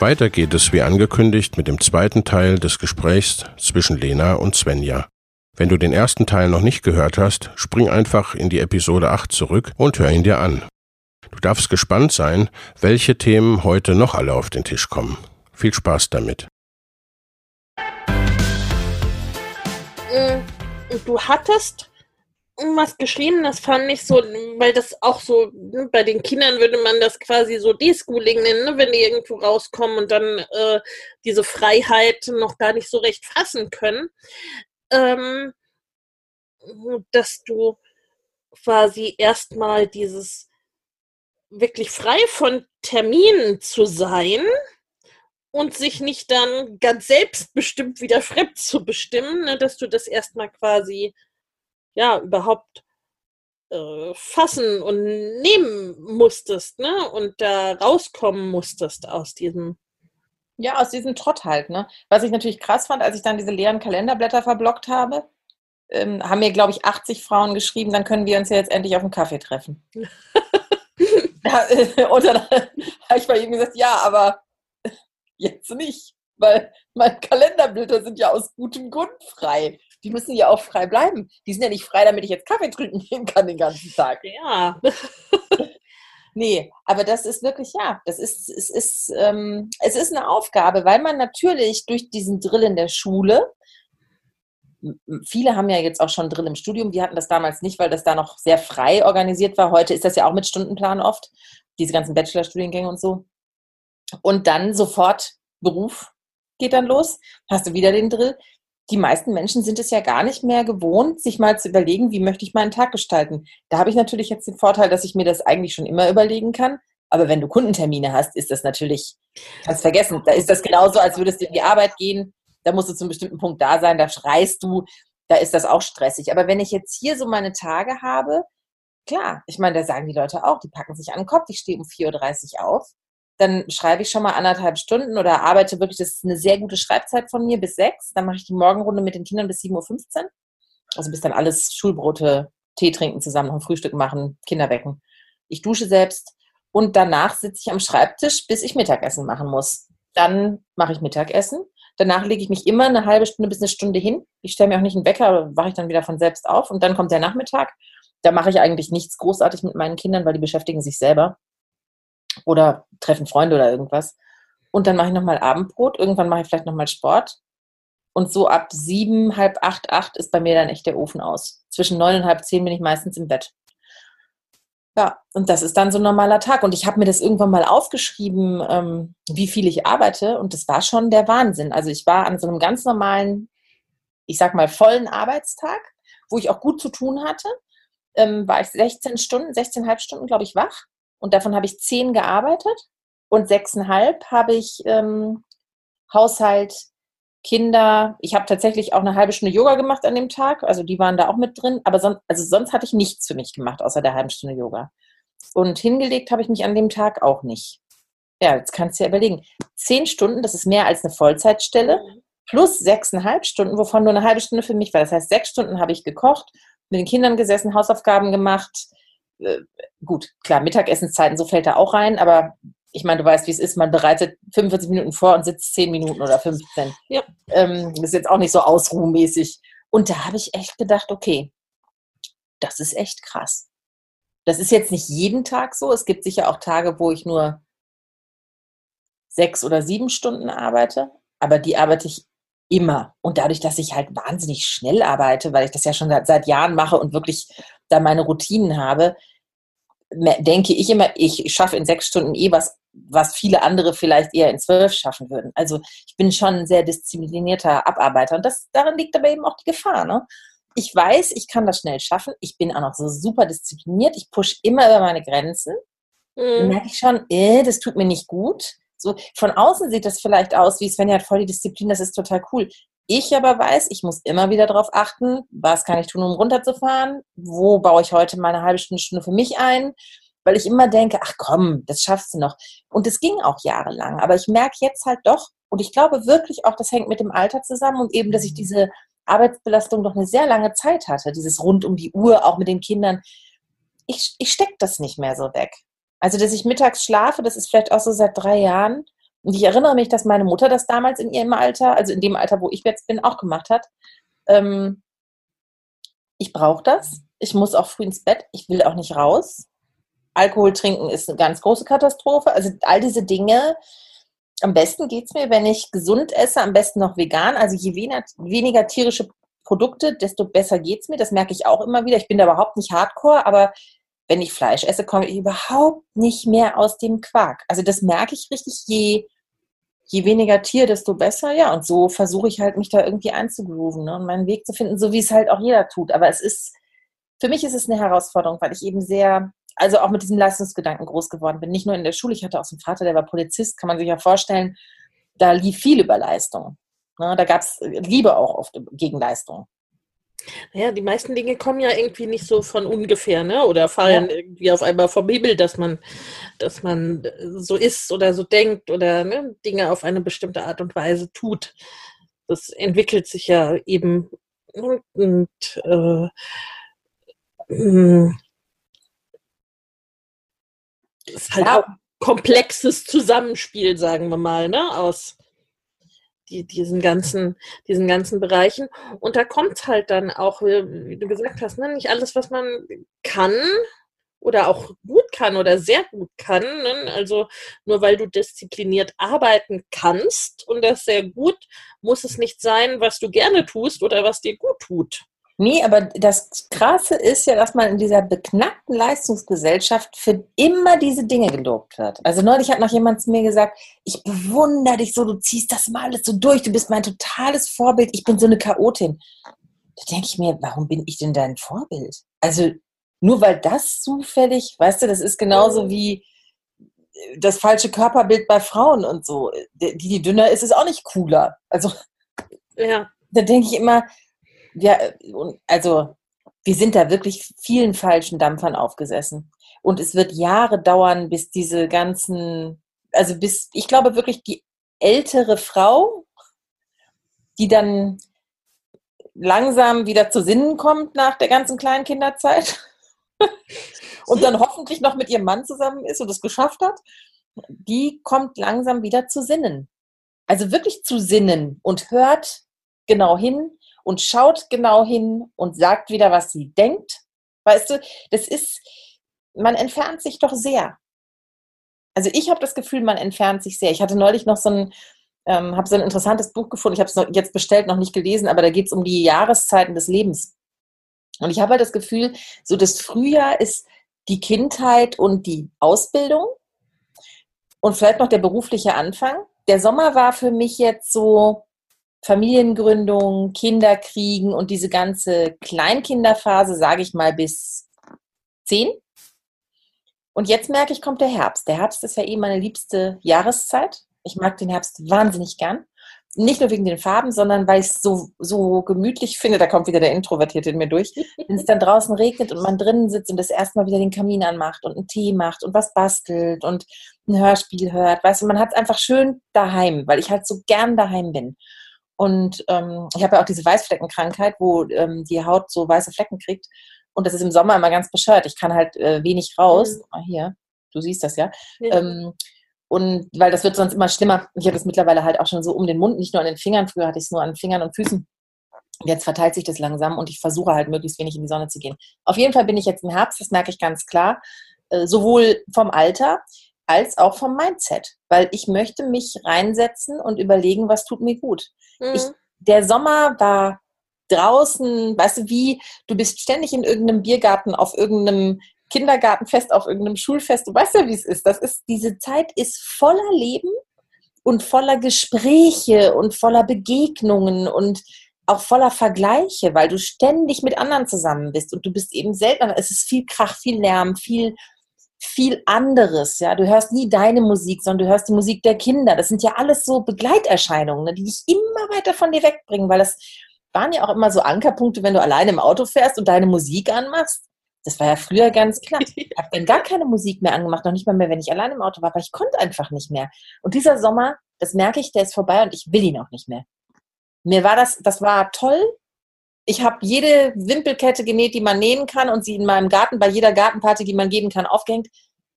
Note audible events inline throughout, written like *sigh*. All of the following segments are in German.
Weiter geht es wie angekündigt mit dem zweiten Teil des Gesprächs zwischen Lena und Svenja. Wenn du den ersten Teil noch nicht gehört hast, spring einfach in die Episode 8 zurück und hör ihn dir an. Du darfst gespannt sein, welche Themen heute noch alle auf den Tisch kommen. Viel Spaß damit. Äh, du hattest was geschrieben, das fand ich so, weil das auch so, ne, bei den Kindern würde man das quasi so Deschooling nennen, ne, wenn die irgendwo rauskommen und dann äh, diese Freiheit noch gar nicht so recht fassen können, ähm, dass du quasi erstmal dieses wirklich frei von Terminen zu sein und sich nicht dann ganz selbstbestimmt wieder fremd zu bestimmen, ne, dass du das erstmal quasi ja überhaupt äh, fassen und nehmen musstest, ne? Und da rauskommen musstest aus diesem. Ja, aus diesem Trott halt, ne? Was ich natürlich krass fand, als ich dann diese leeren Kalenderblätter verblockt habe, ähm, haben mir, glaube ich, 80 Frauen geschrieben, dann können wir uns ja jetzt endlich auf einen Kaffee treffen. *laughs* ja, äh, und dann habe ich bei ihm gesagt, ja, aber jetzt nicht, weil meine Kalenderblätter sind ja aus gutem Grund frei die müssen ja auch frei bleiben. Die sind ja nicht frei, damit ich jetzt Kaffee trinken gehen kann den ganzen Tag. Ja. *laughs* nee, aber das ist wirklich, ja, das ist, es ist, ähm, es ist eine Aufgabe, weil man natürlich durch diesen Drill in der Schule, viele haben ja jetzt auch schon Drill im Studium, die hatten das damals nicht, weil das da noch sehr frei organisiert war. Heute ist das ja auch mit Stundenplan oft, diese ganzen Bachelorstudiengänge und so. Und dann sofort Beruf geht dann los, hast du wieder den Drill die meisten Menschen sind es ja gar nicht mehr gewohnt, sich mal zu überlegen, wie möchte ich meinen Tag gestalten. Da habe ich natürlich jetzt den Vorteil, dass ich mir das eigentlich schon immer überlegen kann. Aber wenn du Kundentermine hast, ist das natürlich, kannst vergessen. Da ist das genauso, als würdest du in die Arbeit gehen. Da musst du zum bestimmten Punkt da sein, da schreist du. Da ist das auch stressig. Aber wenn ich jetzt hier so meine Tage habe, klar, ich meine, da sagen die Leute auch, die packen sich an den Kopf, ich stehe um 4.30 Uhr auf dann schreibe ich schon mal anderthalb Stunden oder arbeite wirklich, das ist eine sehr gute Schreibzeit von mir bis sechs. Dann mache ich die Morgenrunde mit den Kindern bis 7.15 Uhr. Also bis dann alles Schulbrote, Tee trinken zusammen, noch ein Frühstück machen, Kinder wecken. Ich dusche selbst und danach sitze ich am Schreibtisch, bis ich Mittagessen machen muss. Dann mache ich Mittagessen. Danach lege ich mich immer eine halbe Stunde bis eine Stunde hin. Ich stelle mir auch nicht einen Wecker, wache ich dann wieder von selbst auf und dann kommt der Nachmittag. Da mache ich eigentlich nichts großartig mit meinen Kindern, weil die beschäftigen sich selber oder treffen Freunde oder irgendwas. Und dann mache ich nochmal Abendbrot, irgendwann mache ich vielleicht nochmal Sport. Und so ab sieben, halb acht, acht ist bei mir dann echt der Ofen aus. Zwischen neun und halb zehn bin ich meistens im Bett. Ja, und das ist dann so ein normaler Tag. Und ich habe mir das irgendwann mal aufgeschrieben, ähm, wie viel ich arbeite. Und das war schon der Wahnsinn. Also ich war an so einem ganz normalen, ich sag mal, vollen Arbeitstag, wo ich auch gut zu tun hatte. Ähm, war ich 16 Stunden, 16,5 Stunden, glaube ich, wach. Und davon habe ich zehn gearbeitet und sechseinhalb habe ich ähm, Haushalt, Kinder. Ich habe tatsächlich auch eine halbe Stunde Yoga gemacht an dem Tag. Also die waren da auch mit drin. Aber sonst, also sonst hatte ich nichts für mich gemacht, außer der halben Stunde Yoga. Und hingelegt habe ich mich an dem Tag auch nicht. Ja, jetzt kannst du ja überlegen. Zehn Stunden, das ist mehr als eine Vollzeitstelle, plus sechseinhalb Stunden, wovon nur eine halbe Stunde für mich war. Das heißt, sechs Stunden habe ich gekocht, mit den Kindern gesessen, Hausaufgaben gemacht, äh, gut, klar, Mittagessenszeiten, so fällt da auch rein, aber ich meine, du weißt, wie es ist, man bereitet 45 Minuten vor und sitzt 10 Minuten oder 15. Ja. Ähm, das ist jetzt auch nicht so ausruhmäßig. Und da habe ich echt gedacht, okay, das ist echt krass. Das ist jetzt nicht jeden Tag so. Es gibt sicher auch Tage, wo ich nur sechs oder sieben Stunden arbeite, aber die arbeite ich immer. Und dadurch, dass ich halt wahnsinnig schnell arbeite, weil ich das ja schon seit, seit Jahren mache und wirklich da meine Routinen habe, denke ich immer, ich schaffe in sechs Stunden eh was, was viele andere vielleicht eher in zwölf schaffen würden. Also ich bin schon ein sehr disziplinierter Abarbeiter und das, darin liegt aber eben auch die Gefahr. Ne? Ich weiß, ich kann das schnell schaffen. Ich bin auch noch so super diszipliniert. Ich pushe immer über meine Grenzen. Mhm. Merke ich schon, äh, das tut mir nicht gut. So, von außen sieht das vielleicht aus, wie Svenja hat voll die Disziplin, das ist total cool. Ich aber weiß, ich muss immer wieder darauf achten, was kann ich tun, um runterzufahren, wo baue ich heute mal eine halbe Stunde, Stunde für mich ein, weil ich immer denke, ach komm, das schaffst du noch. Und es ging auch jahrelang, aber ich merke jetzt halt doch, und ich glaube wirklich auch, das hängt mit dem Alter zusammen und eben, dass ich diese Arbeitsbelastung doch eine sehr lange Zeit hatte, dieses rund um die Uhr, auch mit den Kindern. Ich, ich stecke das nicht mehr so weg. Also, dass ich mittags schlafe, das ist vielleicht auch so seit drei Jahren. Und ich erinnere mich, dass meine Mutter das damals in ihrem Alter, also in dem Alter, wo ich jetzt bin, auch gemacht hat. Ähm, ich brauche das. Ich muss auch früh ins Bett. Ich will auch nicht raus. Alkohol trinken ist eine ganz große Katastrophe. Also all diese Dinge. Am besten geht es mir, wenn ich gesund esse, am besten noch vegan. Also je weniger, weniger tierische Produkte, desto besser geht es mir. Das merke ich auch immer wieder. Ich bin da überhaupt nicht hardcore, aber wenn ich Fleisch esse, komme ich überhaupt nicht mehr aus dem Quark. Also das merke ich richtig, je, je weniger Tier, desto besser. Ja, und so versuche ich halt, mich da irgendwie einzugrooven ne, und meinen Weg zu finden, so wie es halt auch jeder tut. Aber es ist, für mich ist es eine Herausforderung, weil ich eben sehr, also auch mit diesem Leistungsgedanken groß geworden bin. Nicht nur in der Schule, ich hatte auch so einen Vater, der war Polizist, kann man sich ja vorstellen, da lief viel über Leistung. Ne, da gab es Liebe auch oft gegen Leistung. Naja, die meisten Dinge kommen ja irgendwie nicht so von ungefähr, ne? Oder fallen ja. irgendwie auf einmal vom Himmel, dass man, dass man so ist oder so denkt oder ne, Dinge auf eine bestimmte Art und Weise tut. Das entwickelt sich ja eben und äh, hm, ist halt ja. auch komplexes Zusammenspiel, sagen wir mal, ne? Aus die, diesen ganzen, diesen ganzen Bereichen. Und da kommt halt dann auch, wie du gesagt hast, ne, nicht alles, was man kann oder auch gut kann oder sehr gut kann. Ne? Also nur weil du diszipliniert arbeiten kannst und das sehr gut, muss es nicht sein, was du gerne tust oder was dir gut tut. Nee, aber das Krasse ist ja, dass man in dieser beknackten Leistungsgesellschaft für immer diese Dinge gelobt wird. Also neulich hat noch jemand zu mir gesagt, ich bewundere dich so, du ziehst das mal alles so durch, du bist mein totales Vorbild, ich bin so eine Chaotin. Da denke ich mir, warum bin ich denn dein Vorbild? Also nur weil das zufällig, weißt du, das ist genauso wie das falsche Körperbild bei Frauen und so. Die, die dünner ist, ist auch nicht cooler. Also ja. da denke ich immer, ja, also wir sind da wirklich vielen falschen Dampfern aufgesessen. Und es wird Jahre dauern, bis diese ganzen, also bis, ich glaube wirklich, die ältere Frau, die dann langsam wieder zu Sinnen kommt nach der ganzen kleinen Kinderzeit *laughs* und dann hoffentlich noch mit ihrem Mann zusammen ist und es geschafft hat, die kommt langsam wieder zu Sinnen. Also wirklich zu Sinnen und hört genau hin und schaut genau hin und sagt wieder, was sie denkt. Weißt du, das ist, man entfernt sich doch sehr. Also ich habe das Gefühl, man entfernt sich sehr. Ich hatte neulich noch so ein, ähm, habe so ein interessantes Buch gefunden. Ich habe es jetzt bestellt, noch nicht gelesen, aber da geht es um die Jahreszeiten des Lebens. Und ich habe halt das Gefühl, so das Frühjahr ist die Kindheit und die Ausbildung und vielleicht noch der berufliche Anfang. Der Sommer war für mich jetzt so Familiengründung, Kinderkriegen und diese ganze Kleinkinderphase, sage ich mal, bis zehn. Und jetzt merke ich, kommt der Herbst. Der Herbst ist ja eh meine liebste Jahreszeit. Ich mag den Herbst wahnsinnig gern. Nicht nur wegen den Farben, sondern weil ich es so, so gemütlich finde. Da kommt wieder der Introvertierte in mir durch. Wenn es dann draußen regnet und man drinnen sitzt und das erstmal wieder den Kamin anmacht und einen Tee macht und was bastelt und ein Hörspiel hört. Weißt du, man hat es einfach schön daheim, weil ich halt so gern daheim bin. Und ähm, ich habe ja auch diese Weißfleckenkrankheit, wo ähm, die Haut so weiße Flecken kriegt. Und das ist im Sommer immer ganz bescheuert. Ich kann halt äh, wenig raus. Mhm. Ah, hier, du siehst das ja. ja. Ähm, und weil das wird sonst immer schlimmer. Ich habe es mittlerweile halt auch schon so um den Mund, nicht nur an den Fingern. Früher hatte ich es nur an Fingern und Füßen. Jetzt verteilt sich das langsam und ich versuche halt möglichst wenig in die Sonne zu gehen. Auf jeden Fall bin ich jetzt im Herbst, das merke ich ganz klar, äh, sowohl vom Alter als auch vom Mindset, weil ich möchte mich reinsetzen und überlegen, was tut mir gut. Mhm. Ich, der Sommer war draußen, weißt du, wie du bist ständig in irgendeinem Biergarten, auf irgendeinem Kindergartenfest, auf irgendeinem Schulfest. Du weißt ja, wie es ist. Das ist diese Zeit ist voller Leben und voller Gespräche und voller Begegnungen und auch voller Vergleiche, weil du ständig mit anderen zusammen bist und du bist eben selten, es ist viel Krach, viel Lärm, viel, viel anderes, ja. Du hörst nie deine Musik, sondern du hörst die Musik der Kinder. Das sind ja alles so Begleiterscheinungen, ne, die dich immer weiter von dir wegbringen, weil das waren ja auch immer so Ankerpunkte, wenn du alleine im Auto fährst und deine Musik anmachst. Das war ja früher ganz klar. *laughs* Ich habe dann gar keine Musik mehr angemacht, noch nicht mal mehr, wenn ich alleine im Auto war, weil ich konnte einfach nicht mehr. Und dieser Sommer, das merke ich, der ist vorbei und ich will ihn auch nicht mehr. Mir war das, das war toll. Ich habe jede Wimpelkette genäht, die man nähen kann und sie in meinem Garten bei jeder Gartenparty, die man geben kann, aufgehängt.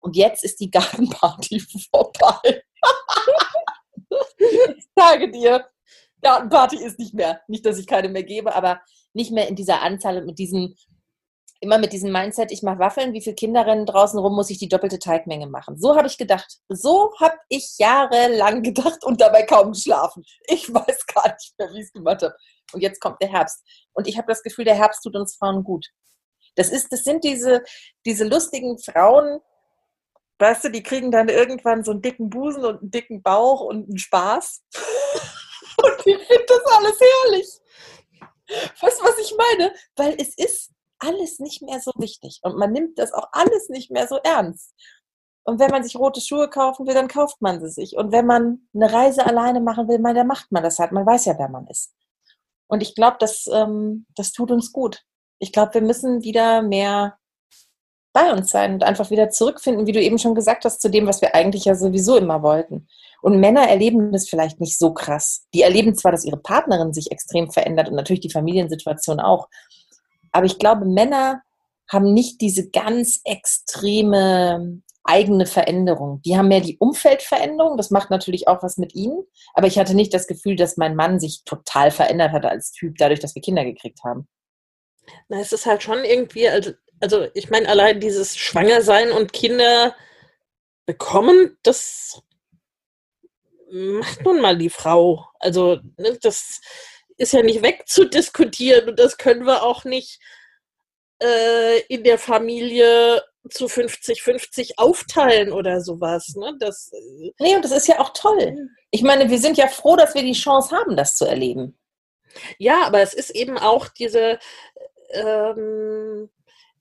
Und jetzt ist die *laughs* Gartenparty vorbei. ich sage dir, Gartenparty ist nicht mehr. Nicht, dass ich keine mehr gebe, aber nicht mehr in dieser Anzahl und mit diesem immer mit diesem Mindset, ich mache Waffeln, wie viele Kinder rennen draußen rum, muss ich die doppelte Teigmenge machen. So habe ich gedacht. So habe ich jahrelang gedacht und dabei kaum geschlafen. Ich weiß gar nicht mehr, wie ich es gemacht habe. Und jetzt kommt der Herbst. Und ich habe das Gefühl, der Herbst tut uns Frauen gut. Das, ist, das sind diese, diese lustigen Frauen, weißt du, die kriegen dann irgendwann so einen dicken Busen und einen dicken Bauch und einen Spaß. *laughs* und ich finde das alles herrlich. Weißt du, was ich meine? Weil es ist alles nicht mehr so wichtig und man nimmt das auch alles nicht mehr so ernst. Und wenn man sich rote Schuhe kaufen will, dann kauft man sie sich. Und wenn man eine Reise alleine machen will, dann macht man das halt. Man weiß ja, wer man ist. Und ich glaube, das, ähm, das tut uns gut. Ich glaube, wir müssen wieder mehr bei uns sein und einfach wieder zurückfinden, wie du eben schon gesagt hast, zu dem, was wir eigentlich ja sowieso immer wollten. Und Männer erleben das vielleicht nicht so krass. Die erleben zwar, dass ihre Partnerin sich extrem verändert und natürlich die Familiensituation auch. Aber ich glaube, Männer haben nicht diese ganz extreme eigene Veränderung. Die haben mehr die Umfeldveränderung, das macht natürlich auch was mit ihnen. Aber ich hatte nicht das Gefühl, dass mein Mann sich total verändert hat als Typ, dadurch, dass wir Kinder gekriegt haben. Na, es ist halt schon irgendwie, also, also ich meine, allein dieses Schwangersein und Kinder bekommen, das macht nun mal die Frau. Also, ne, das ist ja nicht wegzudiskutieren und das können wir auch nicht äh, in der Familie zu 50-50 aufteilen oder sowas. Ne? Das, äh, nee, und das ist ja auch toll. Ich meine, wir sind ja froh, dass wir die Chance haben, das zu erleben. Ja, aber es ist eben auch diese, ähm,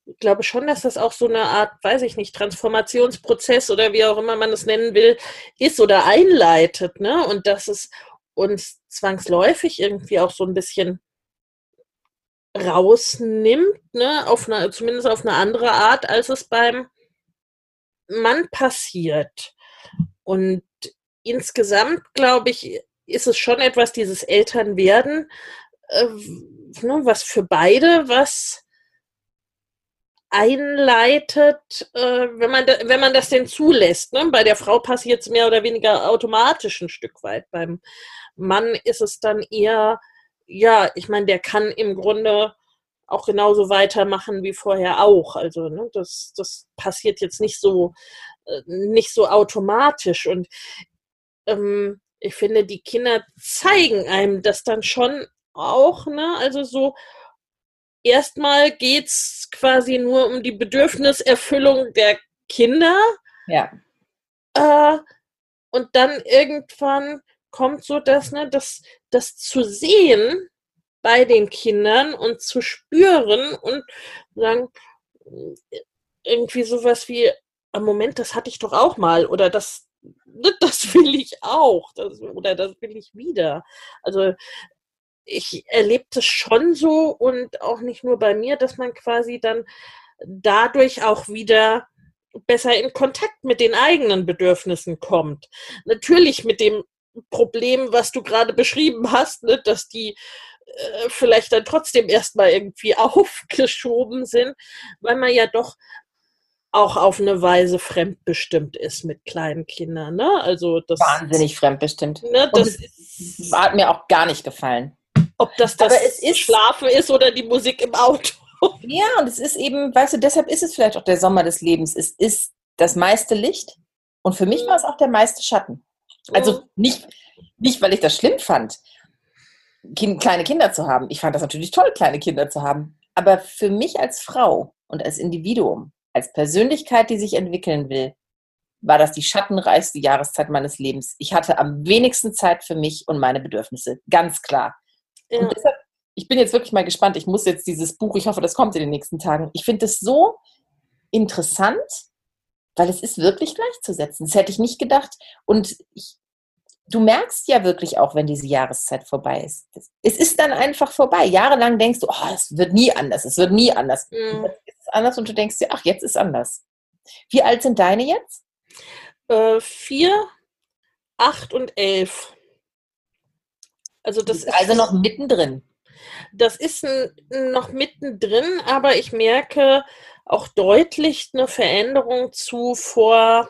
ich glaube schon, dass das auch so eine Art, weiß ich nicht, Transformationsprozess oder wie auch immer man es nennen will, ist oder einleitet. Ne? Und dass es uns zwangsläufig irgendwie auch so ein bisschen rausnimmt, ne, auf eine, zumindest auf eine andere Art, als es beim Mann passiert. Und insgesamt, glaube ich, ist es schon etwas, dieses Elternwerden, äh, ne, was für beide was einleitet, äh, wenn, man da, wenn man das denn zulässt. Ne? Bei der Frau passiert es mehr oder weniger automatisch ein Stück weit. Beim Mann ist es dann eher, ja, ich meine, der kann im Grunde auch genauso weitermachen wie vorher auch. Also ne, das, das passiert jetzt nicht so, äh, nicht so automatisch. Und ähm, ich finde, die Kinder zeigen einem das dann schon auch, ne? Also so erstmal geht es quasi nur um die Bedürfniserfüllung der Kinder. Ja. Äh, und dann irgendwann kommt so das, ne, das, das zu sehen bei den Kindern und zu spüren und sagen, irgendwie sowas wie, am Moment, das hatte ich doch auch mal oder das, *laughs* das will ich auch das, oder das will ich wieder. Also ich erlebe das schon so und auch nicht nur bei mir, dass man quasi dann dadurch auch wieder besser in Kontakt mit den eigenen Bedürfnissen kommt. Natürlich mit dem Problem, was du gerade beschrieben hast, ne, dass die äh, vielleicht dann trotzdem erstmal irgendwie *laughs* aufgeschoben sind, weil man ja doch auch auf eine Weise fremdbestimmt ist mit kleinen Kindern. Ne? Also das, Wahnsinnig fremdbestimmt. Ne, das, das hat mir auch gar nicht gefallen. Ob das das ist, Schlafen ist oder die Musik im Auto. *laughs* Ja, und es ist eben, weißt du, deshalb ist es vielleicht auch der Sommer des Lebens. Es ist das meiste Licht und für mich war es auch der meiste Schatten. Also nicht, nicht weil ich das schlimm fand, kind, kleine Kinder zu haben. Ich fand das natürlich toll, kleine Kinder zu haben. Aber für mich als Frau und als Individuum, als Persönlichkeit, die sich entwickeln will, war das die schattenreichste Jahreszeit meines Lebens. Ich hatte am wenigsten Zeit für mich und meine Bedürfnisse. Ganz klar. Ja. Und deshalb, ich bin jetzt wirklich mal gespannt. Ich muss jetzt dieses Buch, ich hoffe, das kommt in den nächsten Tagen. Ich finde es so interessant, weil es ist wirklich gleichzusetzen. Das hätte ich nicht gedacht. Und ich, du merkst ja wirklich auch, wenn diese Jahreszeit vorbei ist. Es ist dann einfach vorbei. Jahrelang denkst du, oh, es wird nie anders, es wird nie anders. Mhm. Es ist anders und du denkst dir, ach, jetzt ist anders. Wie alt sind deine jetzt? Äh, vier, acht und elf. Also das ist also noch mittendrin. Das ist noch mittendrin, aber ich merke auch deutlich eine Veränderung zu vor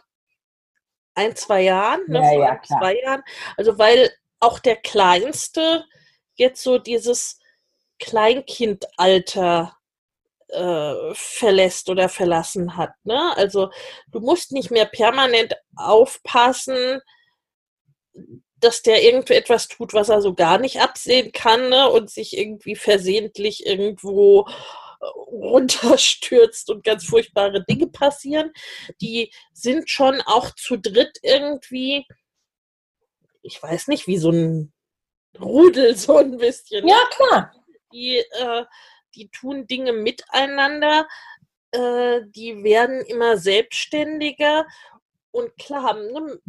ein, zwei Jahren, ne, ja, ja, zwei Jahren. Also weil auch der Kleinste jetzt so dieses Kleinkindalter äh, verlässt oder verlassen hat. Ne? Also du musst nicht mehr permanent aufpassen, dass der irgendwo etwas tut, was er so gar nicht absehen kann ne? und sich irgendwie versehentlich irgendwo runterstürzt und ganz furchtbare Dinge passieren. Die sind schon auch zu dritt irgendwie, ich weiß nicht, wie so ein Rudel *laughs* so ein bisschen. Ja, klar. Die, äh, die tun Dinge miteinander, äh, die werden immer selbstständiger und klar, ne,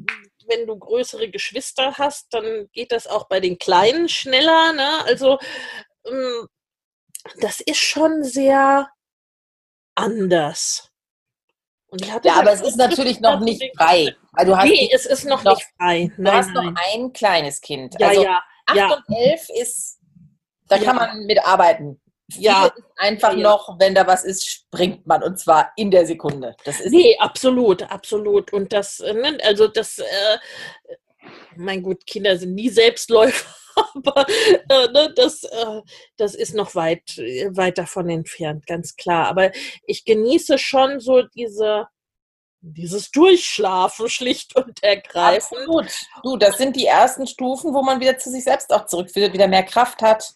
wenn du größere Geschwister hast, dann geht das auch bei den Kleinen schneller. Ne? Also ähm, das ist schon sehr anders. ja, aber es ist natürlich noch nicht frei. Weil du nee, es ist noch, noch nicht frei. Nein, du hast nein. noch ein kleines Kind. Ja, also ja, 8 ja. und 11 ist, da ja. kann man mitarbeiten. Ja. Einfach ja. noch, wenn da was ist, springt man und zwar in der Sekunde. Das ist nee, absolut, absolut. Und das, äh, ne, also das, äh, mein gut, Kinder sind nie Selbstläufer. Aber äh, ne, das, äh, das ist noch weit, weit davon entfernt, ganz klar. Aber ich genieße schon so diese, dieses Durchschlafen schlicht und ergreifend. Absolut. Du, das sind die ersten Stufen, wo man wieder zu sich selbst auch zurückfindet, wieder mehr Kraft hat.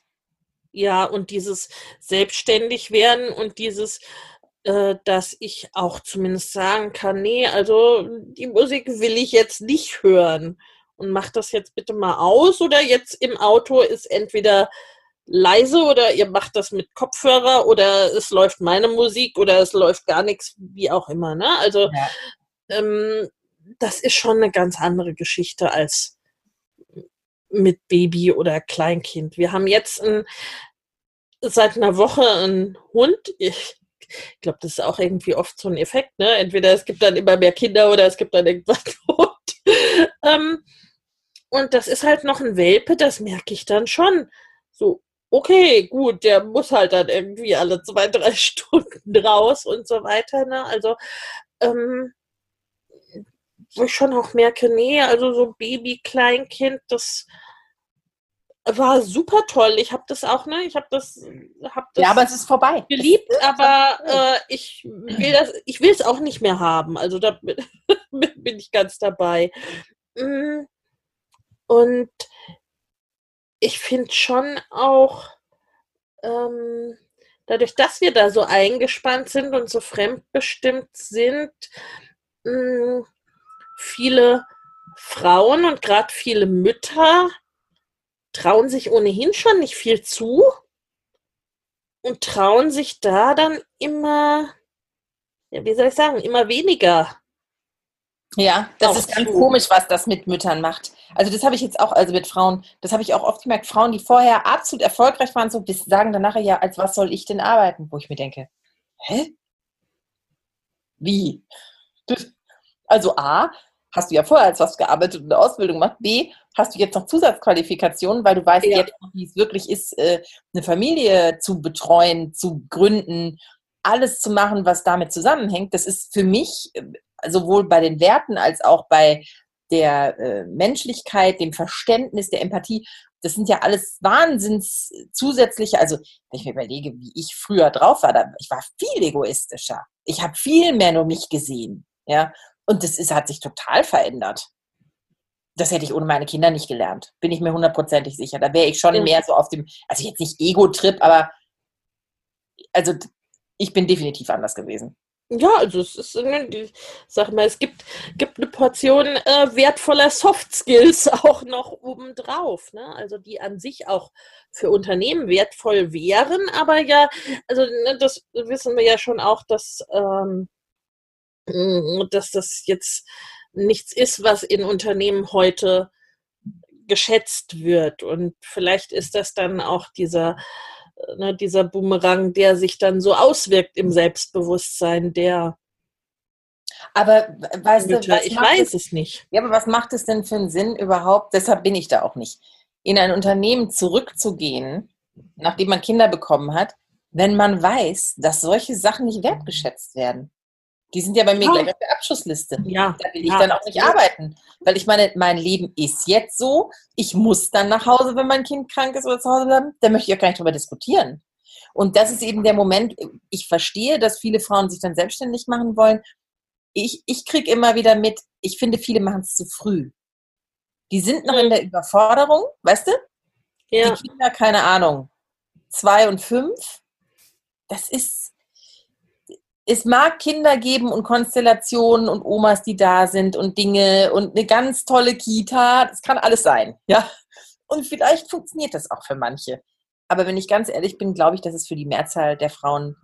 Ja, und dieses selbstständig werden und dieses, äh, dass ich auch zumindest sagen kann, nee, also die Musik will ich jetzt nicht hören und mach das jetzt bitte mal aus oder jetzt im Auto ist entweder leise oder ihr macht das mit Kopfhörer oder es läuft meine Musik oder es läuft gar nichts, wie auch immer. Ne? Also ja. ähm, das ist schon eine ganz andere Geschichte als mit Baby oder Kleinkind. Wir haben jetzt ein, seit einer Woche einen Hund. Ich glaube, das ist auch irgendwie oft so ein Effekt. Ne? Entweder es gibt dann immer mehr Kinder oder es gibt dann irgendwas Hund. *laughs* ähm, und das ist halt noch ein Welpe, das merke ich dann schon. So, okay, gut, der muss halt dann irgendwie alle zwei, drei *laughs* Stunden raus und so weiter. Ne? Also, ähm, wo ich schon auch merke, nee, also so Baby, Kleinkind, das war super toll. Ich habe das auch, ne? Ich habe das, hab das. Ja, aber es ist vorbei. Geliebt, aber äh, ich will das, ich will es auch nicht mehr haben. Also da bin *laughs* ich ganz dabei. Mhm. Und ich finde schon auch, ähm, dadurch, dass wir da so eingespannt sind und so fremdbestimmt sind, mh, hm, viele Frauen und gerade viele Mütter trauen sich ohnehin schon nicht viel zu und trauen sich da dann immer, ja, wie soll ich sagen, immer weniger ja, das ist ganz komisch, was das mit Müttern macht. Also das habe ich jetzt auch, also mit Frauen, das habe ich auch oft gemerkt, Frauen, die vorher absolut erfolgreich waren, so sagen dann nachher, ja, als was soll ich denn arbeiten? Wo ich mir denke, hä? Wie? Also A, hast du ja vorher als was gearbeitet und eine Ausbildung gemacht. B, hast du jetzt noch Zusatzqualifikationen, weil du weißt ja. jetzt, wie es wirklich ist, äh, eine Familie zu betreuen, zu gründen, alles zu machen, was damit zusammenhängt. Das ist für mich sowohl bei den Werten als auch bei der äh, Menschlichkeit, dem Verständnis, der Empathie. Das sind ja alles Wahnsinns zusätzliche, also wenn ich mir überlege, wie ich früher drauf war, da, ich war viel egoistischer. Ich habe viel mehr nur mich gesehen. Ja, und das ist, hat sich total verändert. Das hätte ich ohne meine Kinder nicht gelernt. Bin ich mir hundertprozentig sicher. Da wäre ich schon mehr so auf dem, also jetzt nicht Ego-Trip, aber also ich bin definitiv anders gewesen. Ja, also es ist, ne, sag mal, es gibt, gibt eine Portion äh, wertvoller Soft Skills *laughs* auch noch obendrauf, ne? Also die an sich auch für Unternehmen wertvoll wären, aber ja, also ne, das wissen wir ja schon auch, dass, ähm, mm, dass das jetzt nichts ist, was in Unternehmen heute geschätzt wird. Und vielleicht ist das dann auch dieser ne, dieser Boomerang, der sich dann so auswirkt im Selbstbewusstsein der aber weißt Mütter. du, was ich weiß es, es nicht. Ja, aber was macht es denn für einen Sinn überhaupt? Deshalb bin ich da auch nicht. In ein Unternehmen zurückzugehen, nachdem man Kinder bekommen hat, wenn man weiß, dass solche Sachen nicht wertgeschätzt werden. Die sind ja bei mir ja. gleich auf der Abschussliste. Ja. Da will ich ja, dann auch nicht arbeiten. Weil ich meine, mein Leben ist jetzt so. Ich muss dann nach Hause, wenn mein Kind krank ist oder zu Hause bleiben. Da möchte ich auch gar nicht drüber diskutieren. Und das ist eben der Moment, ich verstehe, dass viele Frauen sich dann selbstständig machen wollen. Ich, ich kriege immer wieder mit, ich finde, viele machen es zu früh. Die sind noch in der Überforderung, weißt du? Ja. Die Kinder, keine Ahnung, zwei und fünf. Das ist, es mag Kinder geben und Konstellationen und Omas, die da sind und Dinge und eine ganz tolle Kita. Das kann alles sein, ja. Und vielleicht funktioniert das auch für manche. Aber wenn ich ganz ehrlich bin, glaube ich, dass es für die Mehrzahl der Frauen,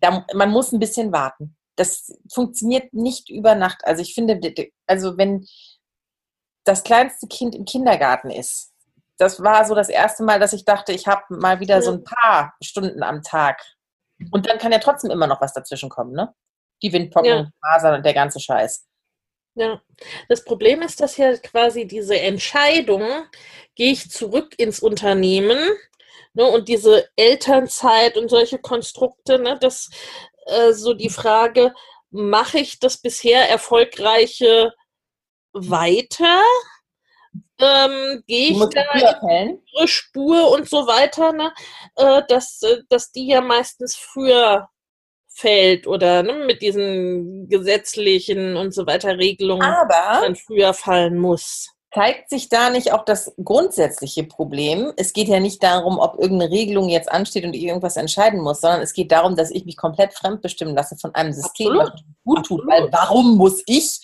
da, man muss ein bisschen warten. Das funktioniert nicht über Nacht. Also ich finde, also wenn das kleinste Kind im Kindergarten ist, das war so das erste Mal, dass ich dachte, ich habe mal wieder so ein paar Stunden am Tag und dann kann ja trotzdem immer noch was dazwischen kommen, ne? Die Windpocken, ja. Masern und der ganze Scheiß. Ja, das Problem ist, dass ja quasi diese Entscheidung, gehe ich zurück ins Unternehmen ne, und diese Elternzeit und solche Konstrukte, ne, das äh, so die Frage, mache ich das bisher erfolgreiche weiter ähm, gehe ich da in ihre Spur und so weiter, ne? Äh, dass, äh, dass die ja meistens früher fällt oder ne, mit diesen gesetzlichen und so weiter Regelungen Aber dann früher fallen muss. Zeigt sich da nicht auch das grundsätzliche Problem? Es geht ja nicht darum, ob irgendeine Regelung jetzt ansteht und ich irgendwas entscheiden muss, sondern es geht darum, dass ich mich komplett fremdbestimmen lasse von einem System, Absolut. was gut tut. Weil warum muss ich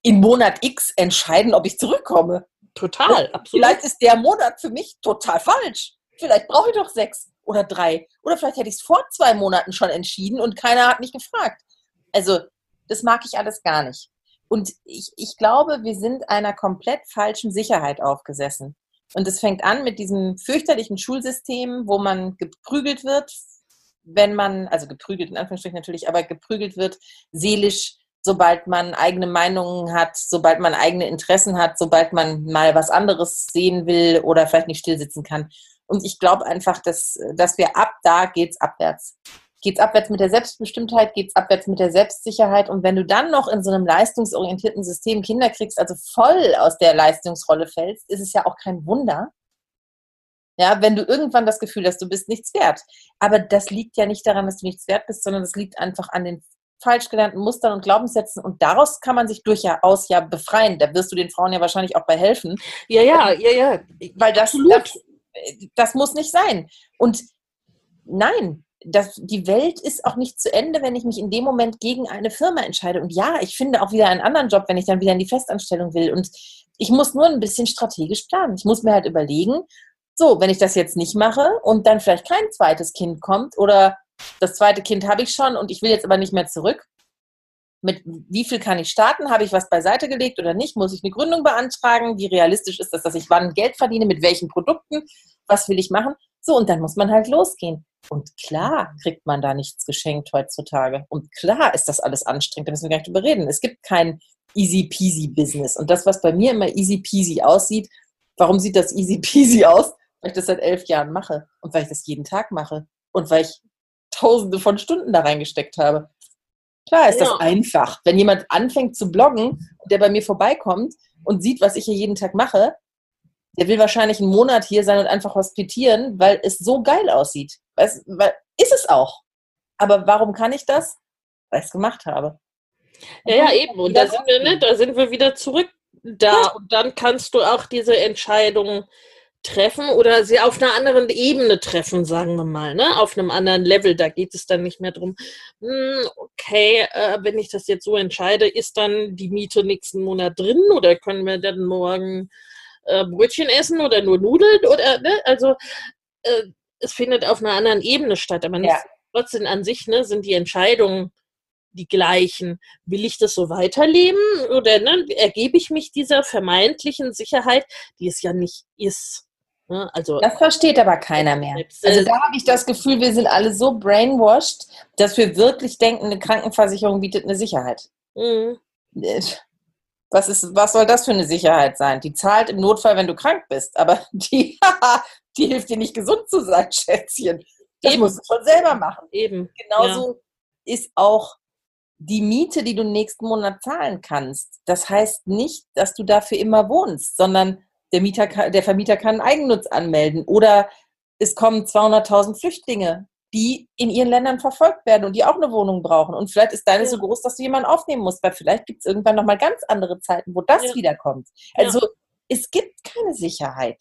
in Monat X entscheiden, ob ich zurückkomme? Total, absolut. Vielleicht ist der Monat für mich total falsch. Vielleicht brauche ich doch sechs oder drei. Oder vielleicht hätte ich es vor zwei Monaten schon entschieden und keiner hat mich gefragt. Also, das mag ich alles gar nicht. Und ich, ich glaube, wir sind einer komplett falschen Sicherheit aufgesessen. Und es fängt an mit diesem fürchterlichen Schulsystem, wo man geprügelt wird, wenn man, also geprügelt in Anführungsstrichen natürlich, aber geprügelt wird, seelisch, sobald man eigene Meinungen hat, sobald man eigene Interessen hat, sobald man mal was anderes sehen will oder vielleicht nicht stillsitzen kann. Und ich glaube einfach, dass, dass wir ab da geht's abwärts. Geht's abwärts mit der Selbstbestimmtheit, geht's abwärts mit der Selbstsicherheit. Und wenn du dann noch in so einem leistungsorientierten System Kinder kriegst, also voll aus der Leistungsrolle fällst, ist es ja auch kein Wunder, ja, wenn du irgendwann das Gefühl hast, du bist nichts wert. Aber das liegt ja nicht daran, dass du nichts wert bist, sondern das liegt einfach an den falsch gelernten Mustern und Glaubenssätzen und daraus kann man sich durchaus ja befreien. Da wirst du den Frauen ja wahrscheinlich auch bei helfen. Ja, ja, ja, ja. Weil das, das, das, muss nicht sein. Und nein, das, die Welt ist auch nicht zu Ende, wenn ich mich in dem Moment gegen eine Firma entscheide. Und ja, ich finde auch wieder einen anderen Job, wenn ich dann wieder in die Festanstellung will. Und ich muss nur ein bisschen strategisch planen. Ich muss mir halt überlegen, so, wenn ich das jetzt nicht mache und dann vielleicht kein zweites Kind kommt oder das zweite Kind habe ich schon und ich will jetzt aber nicht mehr zurück. Mit wie viel kann ich starten? Habe ich was beiseite gelegt oder nicht? Muss ich eine Gründung beantragen? Wie realistisch ist das, dass ich wann Geld verdiene? Mit welchen Produkten? Was will ich machen? So, und dann muss man halt losgehen. Und klar kriegt man da nichts geschenkt heutzutage. Und klar ist das alles anstrengend, da müssen wir gar nicht drüber reden. Es gibt kein easy peasy Business. Und das, was bei mir immer easy peasy aussieht, warum sieht das easy *laughs* peasy aus? Weil ich das seit elf Jahren mache und weil ich das jeden Tag mache und weil ich Tausende von Stunden da reingesteckt habe. Klar ist ja. das einfach. Wenn jemand anfängt zu bloggen der bei mir vorbeikommt, und sieht, was ich hier jeden Tag mache, der will wahrscheinlich einen Monat hier sein und einfach hospitieren, weil es so geil aussieht. Weißt, weil, ist es auch. Aber warum kann ich das? Weil ich es gemacht habe. Ja, ja, eben. Und da sind wir, ne, da sind wir wieder zurück da. Ja. Und dann kannst du auch diese Entscheidung treffen oder sie auf einer anderen Ebene treffen, sagen wir mal, ne? auf einem anderen Level. Da geht es dann nicht mehr drum, hm, okay, äh, wenn ich das jetzt so entscheide, ist dann die Miete nächsten Monat drin oder können wir dann morgen äh, Brötchen essen oder nur Nudeln oder, ne? Also, äh, es findet auf einer anderen Ebene statt, aber ja. trotzdem an sich, ne, sind die Entscheidungen die gleichen. Will ich das so weiterleben oder ne, ergebe ich mich dieser vermeintlichen Sicherheit, die es ja nicht ist? Ne? Also, das versteht aber keiner mehr. Also da habe ich das Gefühl, wir sind alle so brainwashed, dass wir wirklich denken, eine Krankenversicherung bietet eine Sicherheit. Mhm. Was, ist, was soll das für eine Sicherheit sein? Die zahlt im Notfall, wenn du krank bist, aber *laughs* die, *laughs* die hilft dir nicht gesund zu sein, *laughs* Schätzchen. Das Eben. musst du schon selber machen. Eben. Genauso ja. ist auch die Miete, die du nächsten Monat zahlen kannst. Das heißt nicht, dass du dafür immer wohnst, sondern der, Mieter, der Vermieter kann Eigennutz anmelden oder es kommen 200.000 Flüchtlinge, die in ihren Ländern verfolgt werden und die auch eine Wohnung brauchen. Und vielleicht ist deine ja. so groß, dass du jemanden aufnehmen musst, weil vielleicht gibt es irgendwann nochmal ganz andere Zeiten, wo das ja. wiederkommt. Also ja. es gibt keine Sicherheit.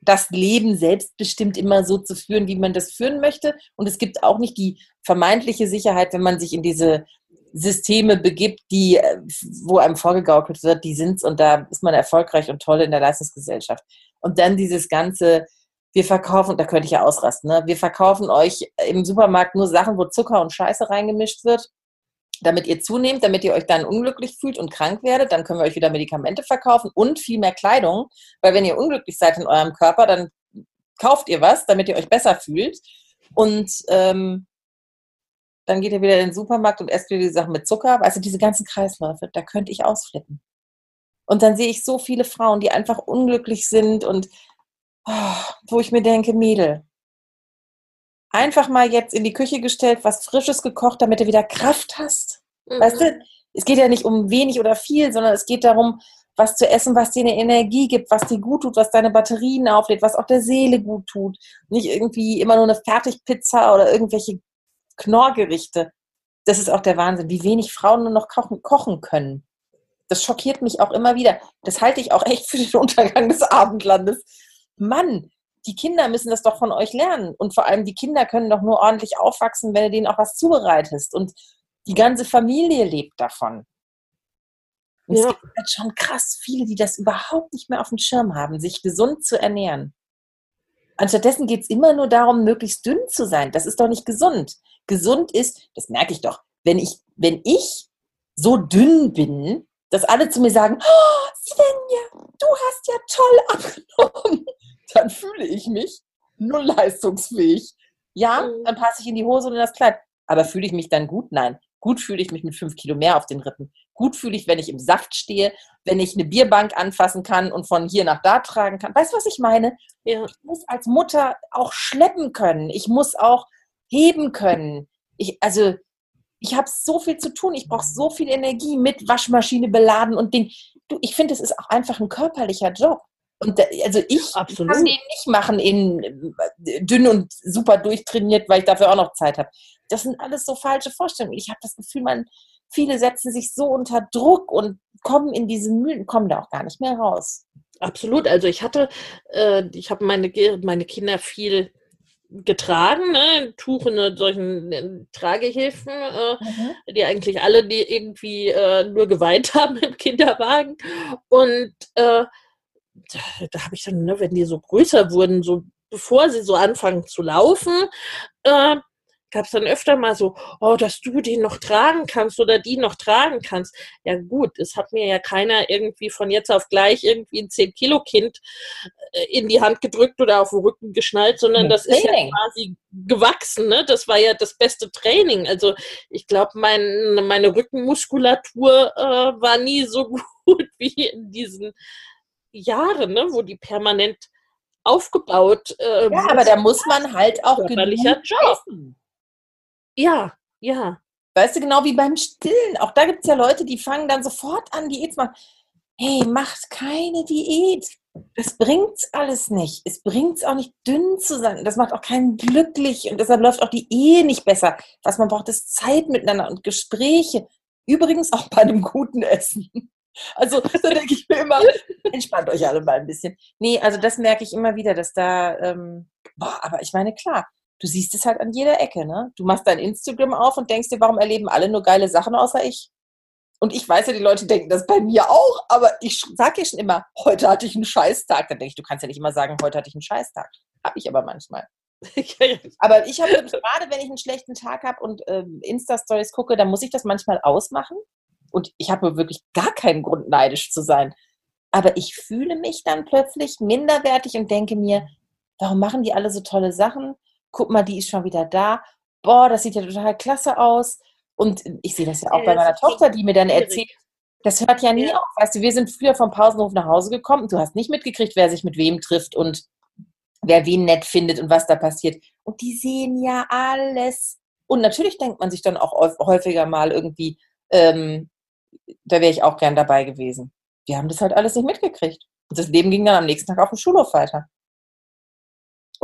Das Leben selbstbestimmt immer so zu führen, wie man das führen möchte. Und es gibt auch nicht die vermeintliche Sicherheit, wenn man sich in diese Systeme begibt, die, äh, wo einem vorgegaukelt wird, die sind's und da ist man erfolgreich und toll in der Leistungsgesellschaft. Und dann dieses ganze, wir verkaufen, da könnte ich ja ausrasten, ne? wir verkaufen euch im Supermarkt nur Sachen, wo Zucker und Scheiße reingemischt wird, damit ihr zunehmt, damit ihr euch dann unglücklich fühlt und krank werdet, dann können wir euch wieder Medikamente verkaufen und viel mehr Kleidung, weil wenn ihr unglücklich seid in eurem Körper, dann kauft ihr was, damit ihr euch besser fühlt. Und ähm, dann geht er wieder in den Supermarkt und esst wieder die Sachen mit Zucker. Also diese ganzen Kreisläufe, da könnte ich ausflippen. Und dann sehe ich so viele Frauen, die einfach unglücklich sind und oh, wo ich mir denke, Mädel, einfach mal jetzt in die Küche gestellt, was Frisches gekocht, damit du wieder Kraft hast. Mhm. Weißt du, es geht ja nicht um wenig oder viel, sondern es geht darum, was zu essen, was dir eine Energie gibt, was dir gut tut, was deine Batterien auflädt, was auch der Seele gut tut. Nicht irgendwie immer nur eine Fertigpizza oder irgendwelche Knorrgerichte. Das ist auch der Wahnsinn, wie wenig Frauen nur noch kochen, kochen können. Das schockiert mich auch immer wieder. Das halte ich auch echt für den Untergang des Abendlandes. Mann, die Kinder müssen das doch von euch lernen. Und vor allem die Kinder können doch nur ordentlich aufwachsen, wenn du denen auch was zubereitest. Und die ganze Familie lebt davon. Und ja. es gibt halt schon krass viele, die das überhaupt nicht mehr auf dem Schirm haben, sich gesund zu ernähren. Anstattdessen geht es immer nur darum, möglichst dünn zu sein. Das ist doch nicht gesund. Gesund ist, das merke ich doch, wenn ich, wenn ich so dünn bin, dass alle zu mir sagen, oh, Svenja, du hast ja toll *laughs* abgenommen, dann fühle ich mich null leistungsfähig. Ja, dann passe ich in die Hose und in das Kleid. Aber fühle ich mich dann gut? Nein. Gut fühle ich mich mit fünf Kilo mehr auf den Rippen. Gut fühle ich, wenn ich im Saft stehe, wenn ich eine Bierbank anfassen kann und von hier nach da tragen kann. Weißt du, was ich meine? Ja. Ich muss als Mutter auch schleppen können. Ich muss auch heben können. Ich, also, ich habe so viel zu tun. Ich brauche so viel Energie mit Waschmaschine beladen und Ding. Du, ich finde, es ist auch einfach ein körperlicher Job. Und da, also ich Absolut. kann den nicht machen in äh, dünn und super durchtrainiert, weil ich dafür auch noch Zeit habe. Das sind alles so falsche Vorstellungen. Ich habe das Gefühl, man, viele setzen sich so unter Druck und kommen in diese Mühlen, kommen da auch gar nicht mehr raus. Absolut. Also ich hatte, äh, ich habe meine, meine Kinder viel getragen, ne? Tuch in solchen in Tragehilfen, äh, mhm. die eigentlich alle die irgendwie äh, nur geweint *laughs* haben im Kinderwagen. Und äh, da, da habe ich dann, ne, wenn die so größer wurden, so bevor sie so anfangen zu laufen, äh, gab es dann öfter mal so, oh, dass du den noch tragen kannst oder die noch tragen kannst. Ja gut, es hat mir ja keiner irgendwie von jetzt auf gleich irgendwie ein 10-Kilo-Kind äh, in die Hand gedrückt oder auf den Rücken geschnallt, sondern das ist ja quasi gewachsen. Ne? Das war ja das beste Training. Also ich glaube, mein, meine Rückenmuskulatur äh, war nie so *laughs* gut wie in diesen Jahren, ne? wo die permanent aufgebaut. Äh, ja, aber da muss man halt auch genug Job. Ja, ja. Weißt du, genau wie beim Stillen. Auch da gibt es ja Leute, die fangen dann sofort an, Diät zu machen. hey, macht keine Diät. Das bringt's alles nicht. Es bringt's auch nicht, dünn zu sein. Das macht auch keinen glücklich und deshalb läuft auch die Ehe nicht besser. Was man braucht, ist Zeit miteinander und Gespräche. Übrigens auch bei einem guten Essen. *laughs* Also da denke ich mir immer, entspannt euch alle mal ein bisschen. Nee, also das merke ich immer wieder, dass da, ähm, boah, aber ich meine, klar, du siehst es halt an jeder Ecke, ne? Du machst dein Instagram auf und denkst dir, warum erleben alle nur geile Sachen außer ich? Und ich weiß ja, die Leute denken das bei mir auch, aber ich sage ja schon immer, heute hatte ich einen Scheißtag. Dann denke ich, du kannst ja nicht immer sagen, heute hatte ich einen Scheißtag. Habe ich aber manchmal. *laughs* aber ich habe gerade, wenn ich einen schlechten Tag habe und ähm, Insta-Stories gucke, dann muss ich das manchmal ausmachen. Und ich habe wirklich gar keinen Grund, neidisch zu sein. Aber ich fühle mich dann plötzlich minderwertig und denke mir, warum machen die alle so tolle Sachen? Guck mal, die ist schon wieder da. Boah, das sieht ja total klasse aus. Und ich sehe das ja auch ja, bei meiner Tochter, die mir dann erzählt, das hört ja nie ja. auf. Weißt du, wir sind früher vom Pausenhof nach Hause gekommen und du hast nicht mitgekriegt, wer sich mit wem trifft und wer wen nett findet und was da passiert. Und die sehen ja alles. Und natürlich denkt man sich dann auch häufiger mal irgendwie, ähm, da wäre ich auch gern dabei gewesen. Wir haben das halt alles nicht mitgekriegt. Und das Leben ging dann am nächsten Tag auf dem Schulhof weiter.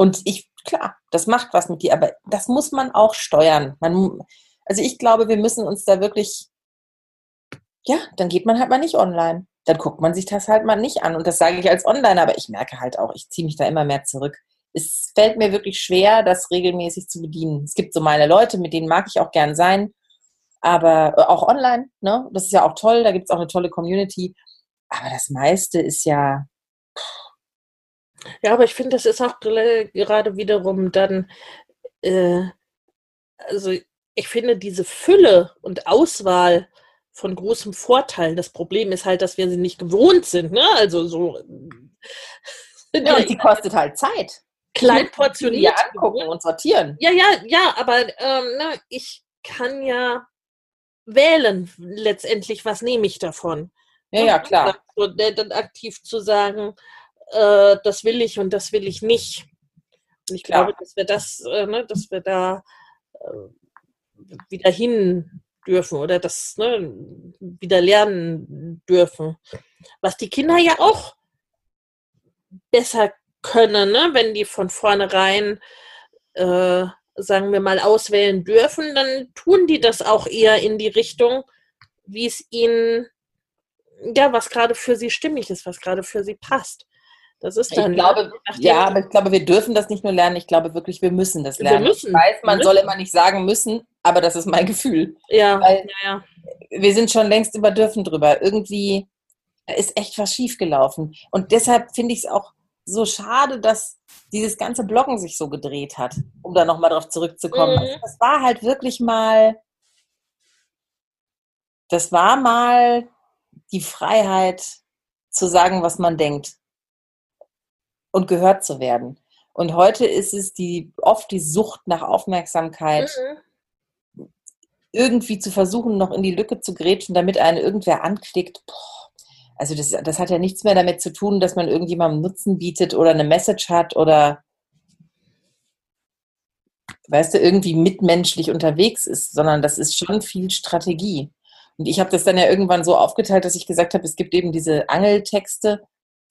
Und ich, klar, das macht was mit dir, aber das muss man auch steuern. Man, also ich glaube, wir müssen uns da wirklich, ja, dann geht man halt mal nicht online. Dann guckt man sich das halt mal nicht an. Und das sage ich als Online, aber ich merke halt auch, ich ziehe mich da immer mehr zurück. Es fällt mir wirklich schwer, das regelmäßig zu bedienen. Es gibt so meine Leute, mit denen mag ich auch gern sein, aber äh, auch online, ne? Das ist ja auch toll, da gibt es auch eine tolle Community. Aber das meiste ist ja. Ja, aber ich finde, das ist auch gerade wiederum dann, äh, also ich finde diese Fülle und Auswahl von großem Vorteil. Das Problem ist halt, dass wir sie nicht gewohnt sind. Ne? Also so. *laughs* Ja, und die kostet halt Zeit. Klein portioniert. angucken und sortieren. Ja, ja, ja, aber ähm, na, ne, ich kann ja wählen letztendlich, was nehme ich davon. Ja, ja, klar. So, dann aktiv zu sagen, äh, das will ich und das will ich nicht. Und ich glaube, dass wir das, äh, ne, dass wir da äh, wieder hin dürfen oder das ne, wieder lernen dürfen. Was die Kinder ja auch besser können, ne? wenn die von vornherein, äh, sagen wir mal, auswählen dürfen, dann tun die das auch eher in die Richtung, wie es ihnen, ja, was gerade für sie stimmig ist, was gerade für sie passt. Das ist dann. Ich glaube, ja, aber ich glaube, wir dürfen das nicht nur lernen. Ich glaube wirklich, wir müssen das lernen. Wir müssen. Ich weiß, man soll immer nicht sagen müssen, aber das ist mein Gefühl. Ja. Weil ja, ja. Wir sind schon längst über dürfen drüber. Irgendwie ist echt was schiefgelaufen. Und deshalb finde ich es auch so schade, dass dieses ganze Bloggen sich so gedreht hat, um da nochmal drauf zurückzukommen. Mhm. Also das war halt wirklich mal, das war mal die Freiheit zu sagen, was man denkt und gehört zu werden. Und heute ist es die, oft die Sucht nach Aufmerksamkeit, mhm. irgendwie zu versuchen, noch in die Lücke zu grätschen, damit einen irgendwer anklickt. Boah. Also das, das hat ja nichts mehr damit zu tun, dass man irgendjemandem Nutzen bietet oder eine Message hat oder weißt du, irgendwie mitmenschlich unterwegs ist, sondern das ist schon viel Strategie. Und ich habe das dann ja irgendwann so aufgeteilt, dass ich gesagt habe, es gibt eben diese Angeltexte,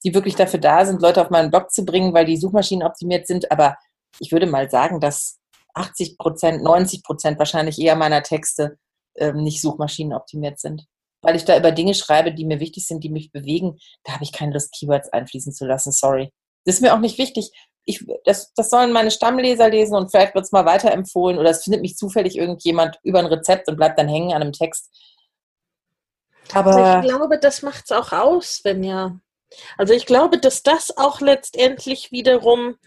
die wirklich dafür da sind, Leute auf meinen Blog zu bringen, weil die Suchmaschinen optimiert sind. Aber ich würde mal sagen, dass 80 Prozent, 90 Prozent wahrscheinlich eher meiner Texte ähm, nicht Suchmaschinen optimiert sind. Weil ich da über Dinge schreibe, die mir wichtig sind, die mich bewegen. Da habe ich keine Lust, Keywords einfließen zu lassen. Sorry. Das ist mir auch nicht wichtig. Ich, das, das sollen meine Stammleser lesen und vielleicht wird es mal weiterempfohlen oder es findet mich zufällig irgendjemand über ein Rezept und bleibt dann hängen an einem Text. Aber ich glaube, das macht es auch aus, wenn ja also ich glaube, dass das auch letztendlich wiederum,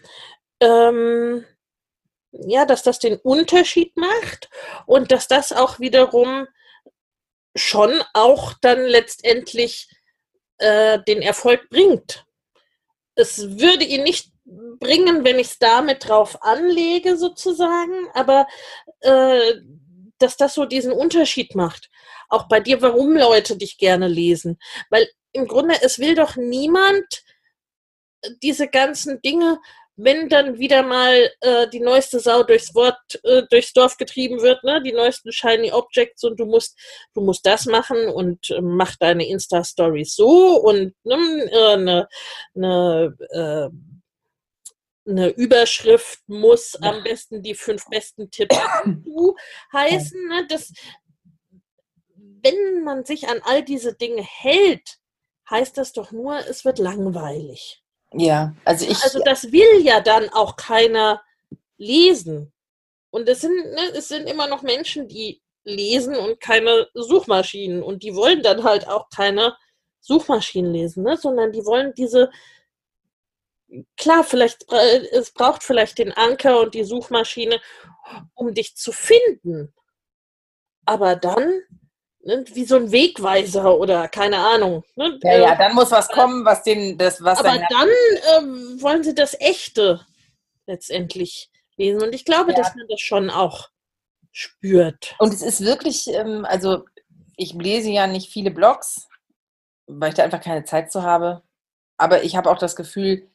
ähm, ja, dass das den Unterschied macht und dass das auch wiederum schon auch dann letztendlich äh, den Erfolg bringt. Es würde ihn nicht bringen, wenn ich es damit drauf anlege, sozusagen, aber äh, dass das so diesen Unterschied macht. Auch bei dir, warum Leute dich gerne lesen. Weil im Grunde, es will doch niemand diese ganzen Dinge wenn dann wieder mal äh, die neueste Sau durchs Wort, äh, durchs Dorf getrieben wird, ne, die neuesten Shiny Objects und du musst, du musst das machen und äh, mach deine Insta-Stories so und ne, äh, ne, ne, äh, eine Überschrift muss am besten die fünf besten Tipps *coughs* du heißen. Ne? Das, wenn man sich an all diese Dinge hält, heißt das doch nur, es wird langweilig. Ja, also ich. Also das will ja dann auch keiner lesen. Und es sind, ne, es sind immer noch Menschen, die lesen und keine Suchmaschinen. Und die wollen dann halt auch keine Suchmaschinen lesen, ne? sondern die wollen diese klar, vielleicht es braucht vielleicht den Anker und die Suchmaschine, um dich zu finden. Aber dann ne, wie so ein Wegweiser oder keine Ahnung. Ne? Ja, ja, äh, dann muss was kommen, was den das was. Aber dann äh, wollen sie das Echte letztendlich lesen und ich glaube, ja. dass man das schon auch spürt. Und es ist wirklich, ähm, also ich lese ja nicht viele Blogs, weil ich da einfach keine Zeit zu habe. Aber ich habe auch das Gefühl,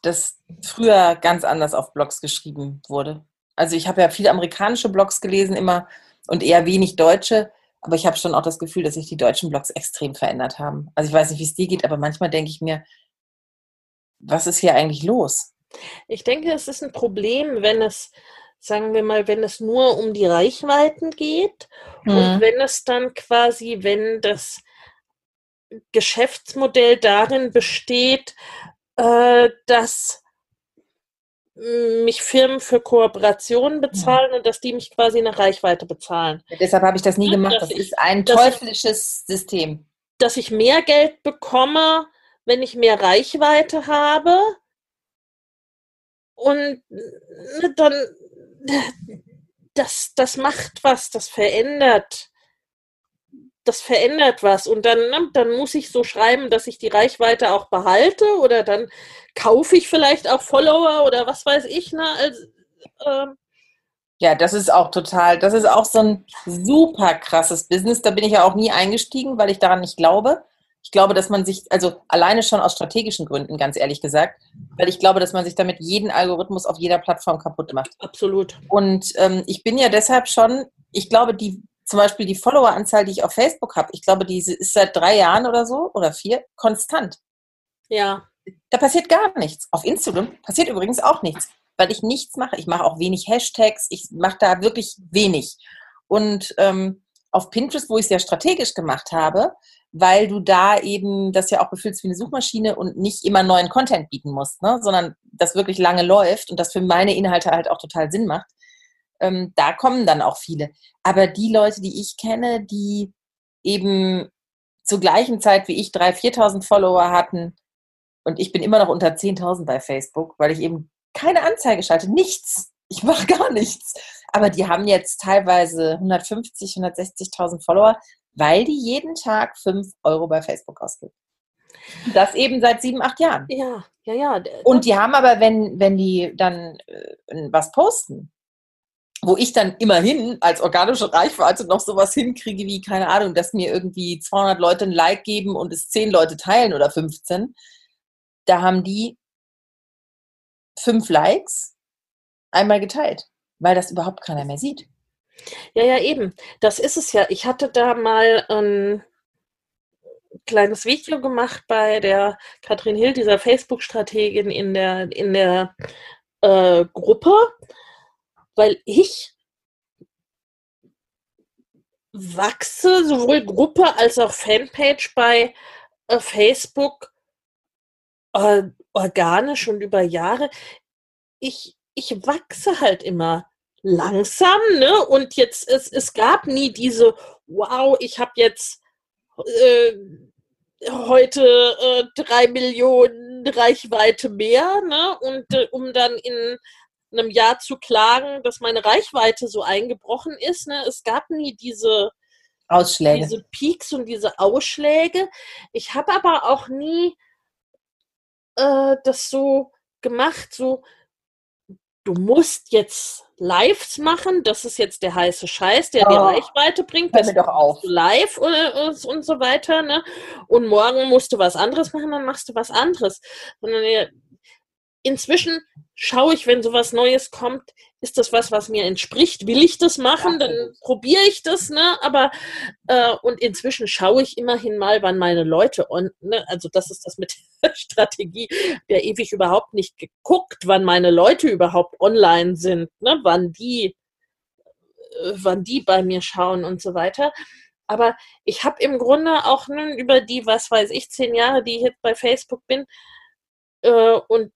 dass früher ganz anders auf Blogs geschrieben wurde. Also ich habe ja viele amerikanische Blogs gelesen immer und eher wenig deutsche, aber ich habe schon auch das Gefühl, dass sich die deutschen Blogs extrem verändert haben. Also ich weiß nicht, wie es dir geht, aber manchmal denke ich mir, was ist hier eigentlich los? Ich denke, es ist ein Problem, wenn es, sagen wir mal, wenn es nur um die Reichweiten geht mhm. und wenn es dann quasi, wenn das Geschäftsmodell darin besteht, äh, dass mich Firmen für Kooperationen bezahlen und dass die mich quasi eine Reichweite bezahlen. Ja, deshalb habe ich das nie gemacht. Das ich, ist ein teuflisches ich, System. Dass ich mehr Geld bekomme, wenn ich mehr Reichweite habe. Und ne, dann, das, das macht was, das verändert das verändert was und dann, ne, dann muss ich so schreiben, dass ich die Reichweite auch behalte oder dann kaufe ich vielleicht auch Follower oder was weiß ich. Ne? Also, ähm, ja, das ist auch total, das ist auch so ein super krasses Business. Da bin ich ja auch nie eingestiegen, weil ich daran nicht glaube. Ich glaube, dass man sich, also alleine schon aus strategischen Gründen, ganz ehrlich gesagt, weil ich glaube, dass man sich damit jeden Algorithmus auf jeder Plattform kaputt macht. Absolut. Und ähm, ich bin ja deshalb schon, ich glaube, die zum Beispiel die Followeranzahl, die ich auf Facebook habe, ich glaube, diese ist seit drei Jahren oder so oder vier konstant. Ja. Da passiert gar nichts. Auf Instagram passiert übrigens auch nichts, weil ich nichts mache. Ich mache auch wenig Hashtags, ich mache da wirklich wenig. Und ähm, auf Pinterest, wo ich es ja strategisch gemacht habe, weil du da eben das ja auch befüllst wie eine Suchmaschine und nicht immer neuen Content bieten musst, ne? sondern das wirklich lange läuft und das für meine Inhalte halt auch total Sinn macht ähm, da kommen dann auch viele. Aber die Leute, die ich kenne, die eben zur gleichen Zeit wie ich 3.000, 4.000 Follower hatten und ich bin immer noch unter 10.000 bei Facebook, weil ich eben keine Anzeige schalte, nichts. Ich mache gar nichts. Aber die haben jetzt teilweise 150, 160.000 Follower, weil die jeden Tag 5 Euro bei Facebook ausgeben. Das eben seit sieben, acht Jahren. Ja, ja, ja. Und die haben aber, wenn, wenn die dann äh, was posten, wo ich dann immerhin als organische Reichweite noch sowas hinkriege wie, keine Ahnung, dass mir irgendwie 200 Leute ein Like geben und es 10 Leute teilen oder 15, da haben die fünf Likes einmal geteilt, weil das überhaupt keiner mehr sieht. Ja, ja, eben. Das ist es ja. Ich hatte da mal ein kleines Video gemacht bei der Katrin Hill, dieser Facebook-Strategin in der, in der äh, Gruppe weil ich wachse, sowohl Gruppe als auch Fanpage bei äh, Facebook äh, organisch und über Jahre. Ich, ich wachse halt immer langsam, ne? Und jetzt, es, es gab nie diese, wow, ich habe jetzt äh, heute äh, drei Millionen Reichweite mehr, ne? Und äh, um dann in einem Jahr zu klagen, dass meine Reichweite so eingebrochen ist. Ne? Es gab nie diese Ausschläge. Diese Peaks und diese Ausschläge. Ich habe aber auch nie äh, das so gemacht, so du musst jetzt Lives machen, das ist jetzt der heiße Scheiß, der oh, dir Reichweite bringt, das doch auf. live und, äh, und so weiter, ne? Und morgen musst du was anderes machen, dann machst du was anderes. Sondern inzwischen schaue ich, wenn sowas Neues kommt, ist das was, was mir entspricht? Will ich das machen? Dann probiere ich das, ne? Aber äh, und inzwischen schaue ich immerhin mal, wann meine Leute on, ne? Also das ist das mit der *laughs* Strategie, der ewig überhaupt nicht geguckt, wann meine Leute überhaupt online sind, ne? Wann die, äh, wann die bei mir schauen und so weiter. Aber ich habe im Grunde auch ne, über die, was weiß ich, zehn Jahre, die ich jetzt bei Facebook bin, äh, und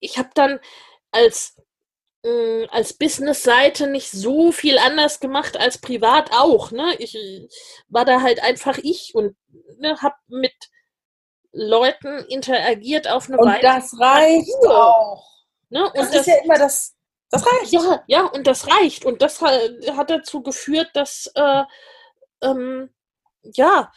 ich habe dann als, äh, als Business-Seite nicht so viel anders gemacht als privat auch. Ne? Ich war da halt einfach ich und ne, habe mit Leuten interagiert auf eine und Weise. Und das reicht auch. Ne? Und das, das ist ja immer das. Das reicht. Ja, ja, und das reicht. Und das hat, hat dazu geführt, dass äh, ähm, ja,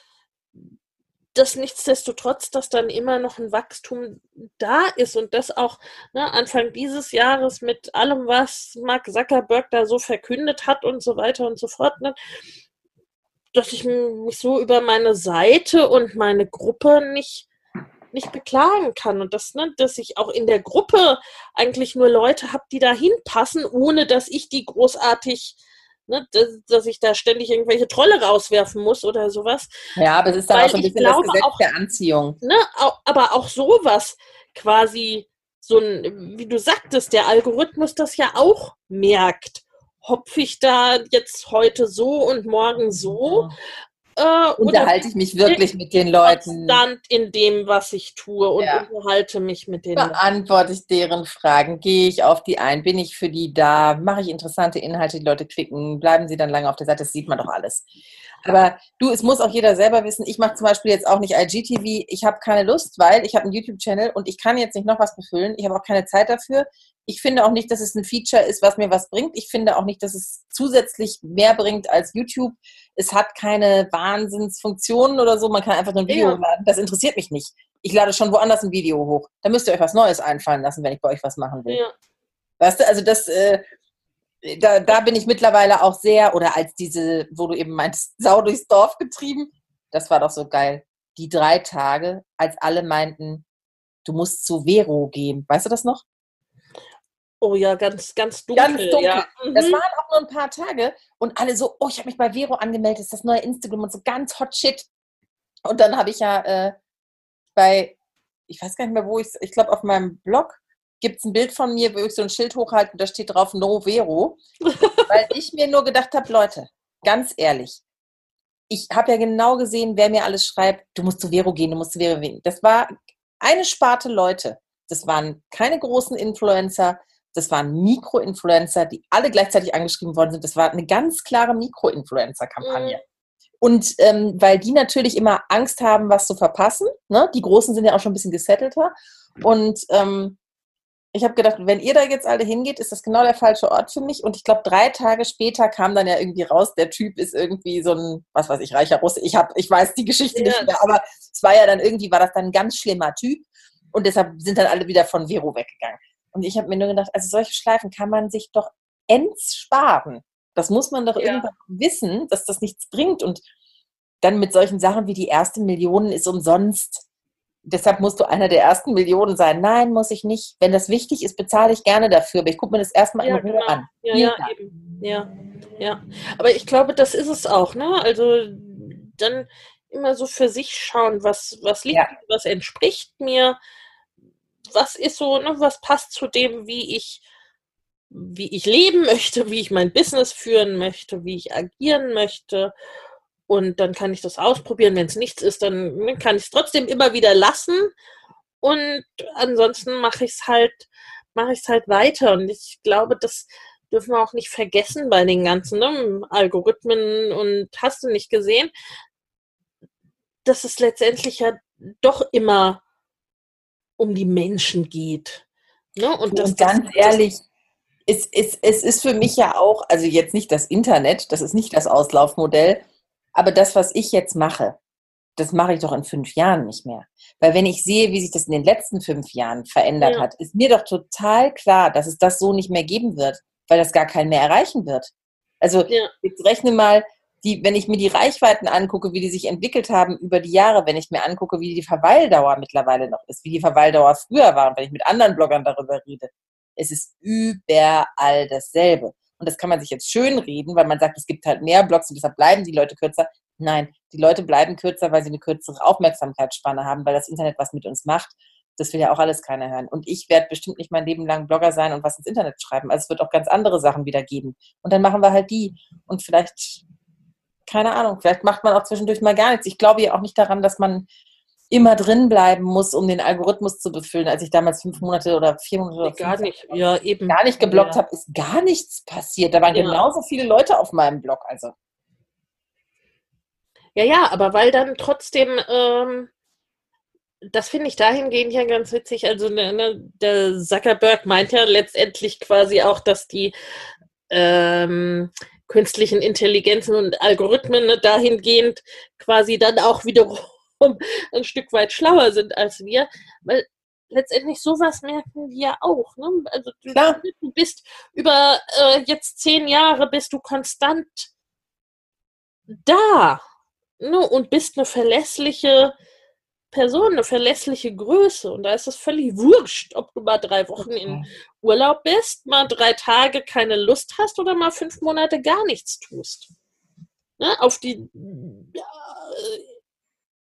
dass nichtsdestotrotz, dass dann immer noch ein Wachstum da ist und das auch ne, Anfang dieses Jahres mit allem, was Mark Zuckerberg da so verkündet hat und so weiter und so fort, ne, dass ich mich so über meine Seite und meine Gruppe nicht, nicht beklagen kann und das, ne, dass ich auch in der Gruppe eigentlich nur Leute habe, die da hinpassen, ohne dass ich die großartig ne, dass, dass, ich da ständig irgendwelche Trolle rauswerfen muss oder sowas. Ja, aber es ist dann Weil auch so ein bisschen glaube, das Gesetz auch, der Anziehung. Ne, aber auch sowas quasi, so ein, wie du sagtest, der Algorithmus das ja auch merkt. Hopfe ich da jetzt heute so und morgen so? Äh, unterhalte ich mich wirklich mit den Leuten. Konstant in dem, was ich tue und ja. unterhalte mich mit den Beantworte ich deren Fragen, gehe ich auf die ein, bin ich für die da, mache ich interessante Inhalte, die Leute klicken, bleiben sie dann lange auf der Seite, das sieht man doch alles. Aber du, es muss auch jeder selber wissen. Ich mache zum Beispiel jetzt auch nicht IGTV. Ich habe keine Lust, weil ich habe einen YouTube-Channel und ich kann jetzt nicht noch was befüllen. Ich habe auch keine Zeit dafür. Ich finde auch nicht, dass es ein Feature ist, was mir was bringt. Ich finde auch nicht, dass es zusätzlich mehr bringt als YouTube. Es hat keine Wahnsinnsfunktionen oder so. Man kann einfach nur ein Video ja. hochladen. Das interessiert mich nicht. Ich lade schon woanders ein Video hoch. Da müsst ihr euch was Neues einfallen lassen, wenn ich bei euch was machen will. Ja. Weißt du, also das, äh, da, da bin ich mittlerweile auch sehr, oder als diese, wo du eben meinst, *laughs* Sau durchs Dorf getrieben, das war doch so geil. Die drei Tage, als alle meinten, du musst zu Vero gehen. Weißt du das noch? Oh ja, ganz, ganz dunkel. Ganz dunkel. Ja. Mhm. Das waren auch nur ein paar Tage und alle so, oh, ich habe mich bei Vero angemeldet, das ist das neue Instagram und so ganz hot shit. Und dann habe ich ja äh, bei, ich weiß gar nicht mehr, wo ich ich glaube auf meinem Blog gibt es ein Bild von mir, wo ich so ein Schild hochhalte und da steht drauf No Vero. *laughs* weil ich mir nur gedacht habe, Leute, ganz ehrlich, ich habe ja genau gesehen, wer mir alles schreibt, du musst zu Vero gehen, du musst zu Vero gehen. Das war eine Sparte Leute. Das waren keine großen Influencer, das waren Mikro-Influencer, die alle gleichzeitig angeschrieben worden sind. Das war eine ganz klare Mikro-Influencer-Kampagne. Mhm. Und ähm, weil die natürlich immer Angst haben, was zu verpassen. Ne? Die Großen sind ja auch schon ein bisschen gesettelter. Und ähm, ich habe gedacht, wenn ihr da jetzt alle hingeht, ist das genau der falsche Ort für mich. Und ich glaube, drei Tage später kam dann ja irgendwie raus, der Typ ist irgendwie so ein, was weiß ich, reicher Russe. Ich, hab, ich weiß die Geschichte ja. nicht mehr, aber es war ja dann irgendwie, war das dann ein ganz schlimmer Typ. Und deshalb sind dann alle wieder von Vero weggegangen. Und ich habe mir nur gedacht, also solche Schleifen kann man sich doch ends sparen. Das muss man doch ja. irgendwann wissen, dass das nichts bringt. Und dann mit solchen Sachen wie die erste Million ist umsonst deshalb musst du einer der ersten Millionen sein. Nein, muss ich nicht. Wenn das wichtig ist, bezahle ich gerne dafür. Aber ich gucke mir das erstmal ja, in Ruhe genau. an. Ja, ja, eben. Ja, ja. Aber ich glaube, das ist es auch, ne? Also dann immer so für sich schauen, was, was liegt, ja. was entspricht mir, was ist so, ne, was passt zu dem, wie ich, wie ich leben möchte, wie ich mein Business führen möchte, wie ich agieren möchte. Und dann kann ich das ausprobieren. Wenn es nichts ist, dann kann ich es trotzdem immer wieder lassen. Und ansonsten mache ich es halt, mache ich es halt weiter. Und ich glaube, das dürfen wir auch nicht vergessen bei den ganzen ne, Algorithmen und hast du nicht gesehen, dass es letztendlich ja doch immer um die Menschen geht. Ne? Und, das, und ganz das, ehrlich, es, es, es ist für mich ja auch, also jetzt nicht das Internet, das ist nicht das Auslaufmodell, aber das, was ich jetzt mache, das mache ich doch in fünf Jahren nicht mehr. Weil wenn ich sehe, wie sich das in den letzten fünf Jahren verändert ja. hat, ist mir doch total klar, dass es das so nicht mehr geben wird, weil das gar keinen mehr erreichen wird. Also ja. jetzt rechne mal, die, wenn ich mir die Reichweiten angucke, wie die sich entwickelt haben über die Jahre, wenn ich mir angucke, wie die Verweildauer mittlerweile noch ist, wie die Verweildauer früher war und wenn ich mit anderen Bloggern darüber rede, es ist überall dasselbe. Und das kann man sich jetzt schön reden, weil man sagt, es gibt halt mehr Blogs und deshalb bleiben die Leute kürzer. Nein, die Leute bleiben kürzer, weil sie eine kürzere Aufmerksamkeitsspanne haben, weil das Internet was mit uns macht. Das will ja auch alles keiner hören. Und ich werde bestimmt nicht mein Leben lang Blogger sein und was ins Internet schreiben. Also es wird auch ganz andere Sachen wieder geben. Und dann machen wir halt die. Und vielleicht, keine Ahnung, vielleicht macht man auch zwischendurch mal gar nichts. Ich glaube ja auch nicht daran, dass man immer drin bleiben muss, um den Algorithmus zu befüllen. Als ich damals fünf Monate oder vier Monate oder gar nicht, ja, eben. gar nicht geblockt ja. habe, ist gar nichts passiert. Da waren ja. genauso viele Leute auf meinem Blog. Also. Ja, ja, aber weil dann trotzdem, ähm, das finde ich dahingehend ja ganz witzig. Also ne, ne, der Zuckerberg meint ja letztendlich quasi auch, dass die ähm, künstlichen Intelligenzen und Algorithmen ne, dahingehend quasi dann auch wiederum ein Stück weit schlauer sind als wir, weil letztendlich sowas merken wir ja auch. Ne? Also du, du, bist über äh, jetzt zehn Jahre bist du konstant da ne? und bist eine verlässliche Person, eine verlässliche Größe. Und da ist es völlig wurscht, ob du mal drei Wochen in Urlaub bist, mal drei Tage keine Lust hast oder mal fünf Monate gar nichts tust. Ne? Auf die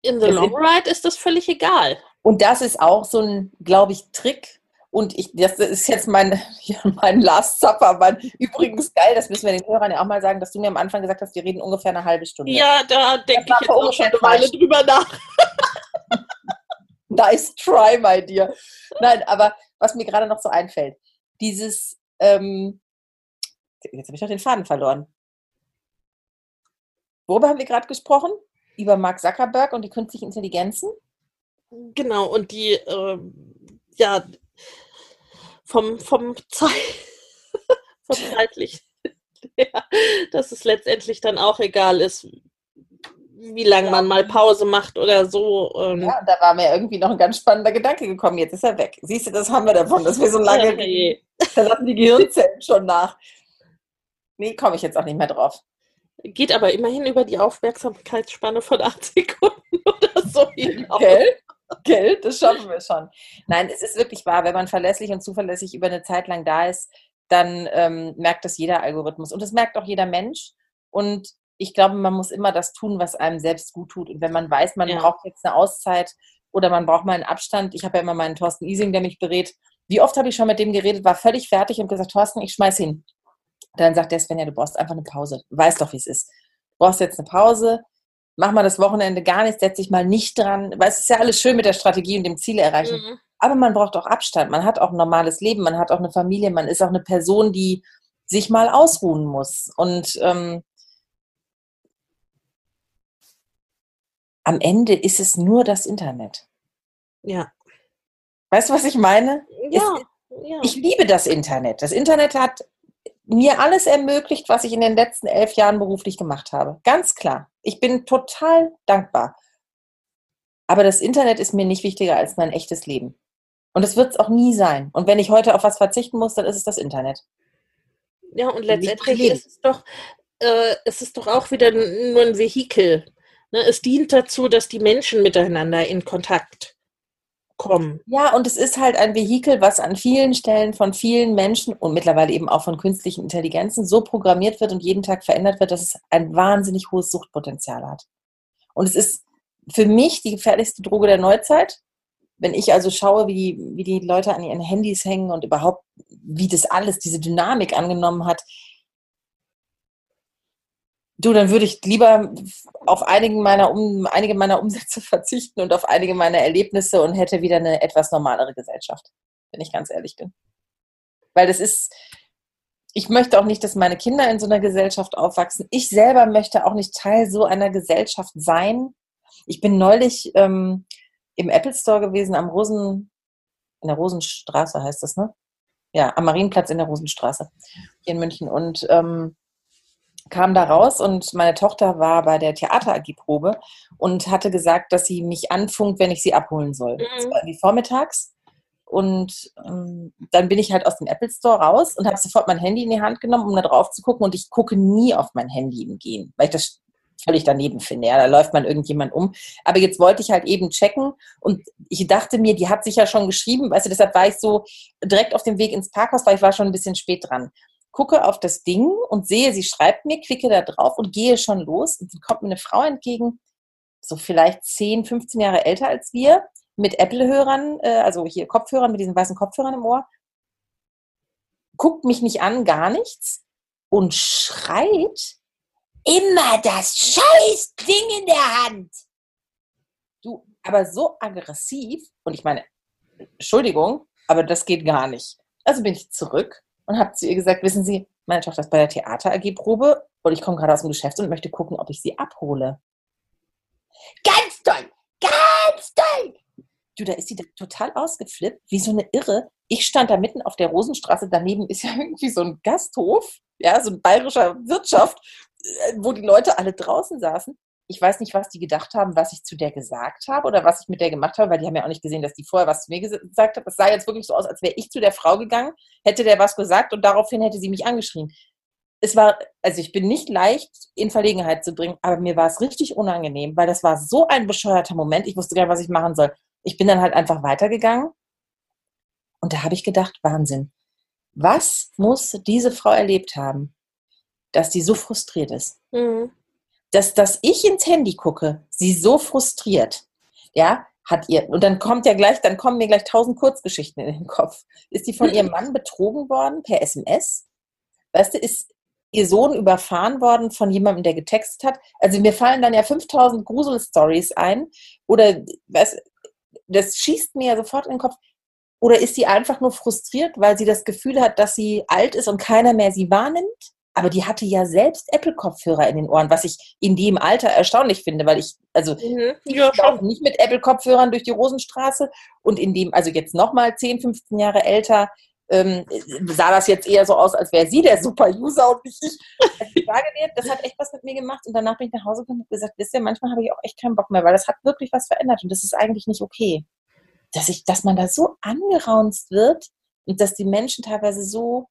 in the long ride ist das völlig egal. Und das ist auch so ein, glaube ich, Trick. Und ich, das ist jetzt mein, *laughs* ja, mein Last Supper. Mein, übrigens geil, das müssen wir den Hörern ja auch mal sagen, dass du mir am Anfang gesagt hast, wir reden ungefähr eine halbe Stunde. Ja, da denke ich jetzt auch schon eine Weile drüber nach. *laughs* nice try, my dear. Nein, aber was mir gerade noch so einfällt, dieses, ähm, jetzt habe ich doch den Faden verloren. Worüber haben wir gerade gesprochen? Über Mark Zuckerberg und die künstlichen Intelligenzen? Genau, und die, äh, ja, vom, vom, Zeit, *laughs* vom zeitlich, *laughs* ja, dass es letztendlich dann auch egal ist, wie lange man mal Pause macht oder so. Ähm. Ja, da war mir irgendwie noch ein ganz spannender Gedanke gekommen. Jetzt ist er weg. Siehst du, das haben wir davon, dass wir so lange. Okay. Da lassen die Gehirnzellen schon nach. Nee, komme ich jetzt auch nicht mehr drauf. Geht aber immerhin über die Aufmerksamkeitsspanne von acht *laughs* Sekunden oder so hinaus. Gell? Gell? Das schaffen wir schon. Nein, es ist wirklich wahr. Wenn man verlässlich und zuverlässig über eine Zeit lang da ist, dann ähm, merkt das jeder Algorithmus. Und das merkt auch jeder Mensch. Und ich glaube, man muss immer das tun, was einem selbst gut tut. Und wenn man weiß, man ja. braucht jetzt eine Auszeit oder man braucht mal einen Abstand, ich habe ja immer meinen Thorsten Ising, der mich berät. Wie oft habe ich schon mit dem geredet, war völlig fertig und gesagt, Thorsten, ich schmeiß hin. Dann sagt der Svenja, du brauchst einfach eine Pause. Du weißt doch, wie es ist. Du brauchst jetzt eine Pause. Mach mal das Wochenende gar nichts, setz dich mal nicht dran. Weil es ist ja alles schön mit der Strategie und dem Ziele erreichen. Mhm. Aber man braucht auch Abstand. Man hat auch ein normales Leben. Man hat auch eine Familie. Man ist auch eine Person, die sich mal ausruhen muss. Und ähm, am Ende ist es nur das Internet. Ja. Weißt du, was ich meine? Ja. Es, ja. Ich liebe das Internet. Das Internet hat mir alles ermöglicht, was ich in den letzten elf Jahren beruflich gemacht habe. Ganz klar. Ich bin total dankbar. Aber das Internet ist mir nicht wichtiger als mein echtes Leben. Und es wird es auch nie sein. Und wenn ich heute auf was verzichten muss, dann ist es das Internet. Ja, und letztendlich ist es doch, äh, es ist doch auch wieder nur ein Vehikel. Ne? Es dient dazu, dass die Menschen miteinander in Kontakt kommen. Ja, und es ist halt ein Vehikel, was an vielen Stellen von vielen Menschen und mittlerweile eben auch von künstlichen Intelligenzen so programmiert wird und jeden Tag verändert wird, dass es ein wahnsinnig hohes Suchtpotenzial hat. Und es ist für mich die gefährlichste Droge der Neuzeit. Wenn ich also schaue, wie wie die Leute an ihren Handys hängen und überhaupt, wie das alles, diese Dynamik angenommen hat, Du, dann würde ich lieber auf einigen meiner um, einige meiner Umsätze *laughs* verzichten und auf einige meiner Erlebnisse und hätte wieder eine etwas normalere Gesellschaft, wenn ich ganz ehrlich bin. Weil das ist, ich möchte auch nicht, dass meine Kinder in so einer Gesellschaft aufwachsen. Ich selber möchte auch nicht Teil so einer Gesellschaft sein. Ich bin neulich ähm, im Apple Store gewesen, am Rosen, in der Rosenstraße heißt das, ne? Ja, am Marienplatz in der Rosenstraße hier in München. Und ähm, kam da raus und meine Tochter war bei der Theater AG Probe und hatte gesagt, dass sie mich anfunkt, wenn ich sie abholen soll. Mhm. Das war irgendwie vormittags. Und ähm, dann bin ich halt aus dem Apple Store raus und habe sofort mein Handy in die Hand genommen, um da drauf zu gucken. Und ich gucke nie auf mein Handy im Gehen, weil ich das völlig daneben finde. Ja, da läuft man irgendjemand um. Aber jetzt wollte ich halt eben checken und ich dachte mir, die hat sich ja schon geschrieben, weißt du, deshalb war ich so direkt auf dem Weg ins Parkhaus, weil ich war schon ein bisschen spät dran. Gucke auf das Ding und sehe, sie schreibt mir, klicke da drauf und gehe schon los. Und dann kommt mir eine Frau entgegen, so vielleicht 10, 15 Jahre älter als wir, mit Apple-Hörern, äh, also hier Kopfhörern, mit diesen weißen Kopfhörern im Ohr, guckt mich nicht an, gar nichts und schreit, immer das scheiß Ding in der Hand. Du, aber so aggressiv, und ich meine, Entschuldigung, aber das geht gar nicht. Also bin ich zurück und habe zu ihr gesagt, wissen Sie, meine Tochter ist bei der Theater AG Probe und ich komme gerade aus dem Geschäft und möchte gucken, ob ich sie abhole. Ganz toll, ganz toll. Du, da ist sie total ausgeflippt, wie so eine Irre. Ich stand da mitten auf der Rosenstraße, daneben ist ja *laughs* irgendwie so ein Gasthof, ja, so ein bayerischer Wirtschaft, äh, wo die Leute alle draußen saßen. Ich weiß nicht, was die gedacht haben, was ich zu der gesagt habe oder was ich mit der gemacht habe, weil die haben ja auch nicht gesehen, dass die vorher was zu mir gesagt hat. Es sah jetzt wirklich so aus, als wäre ich zu der Frau gegangen, hätte der was gesagt und daraufhin hätte sie mich angeschrien. Es war, also ich bin nicht leicht in Verlegenheit zu bringen, aber mir war es richtig unangenehm, weil das war so ein bescheuerter Moment. Ich wusste gar nicht, was ich machen soll. Ich bin dann halt einfach weitergegangen und da habe ich gedacht, Wahnsinn. Was muss diese Frau erlebt haben, dass die so frustriert ist? Mhm. Dass, dass ich ins Handy gucke, sie so frustriert, ja, hat ihr, und dann kommt ja gleich, dann kommen mir gleich tausend Kurzgeschichten in den Kopf. Ist die von ihrem Mann betrogen worden per SMS? Weißt du, ist ihr Sohn überfahren worden von jemandem, der getextet hat? Also mir fallen dann ja 5000 Gruselstories ein. Oder, weißt, das schießt mir ja sofort in den Kopf. Oder ist sie einfach nur frustriert, weil sie das Gefühl hat, dass sie alt ist und keiner mehr sie wahrnimmt? Aber die hatte ja selbst Apple-Kopfhörer in den Ohren, was ich in dem Alter erstaunlich finde, weil ich, also mhm, ja, ich laufe nicht mit Apple-Kopfhörern durch die Rosenstraße. Und in dem, also jetzt nochmal 10, 15 Jahre älter, ähm, sah das jetzt eher so aus, als wäre sie der Super-User und nicht ich. das hat echt was mit mir gemacht. Und danach bin ich nach Hause gekommen und gesagt, wisst ihr, manchmal habe ich auch echt keinen Bock mehr, weil das hat wirklich was verändert. Und das ist eigentlich nicht okay. Dass, ich, dass man da so angeraunzt wird und dass die Menschen teilweise so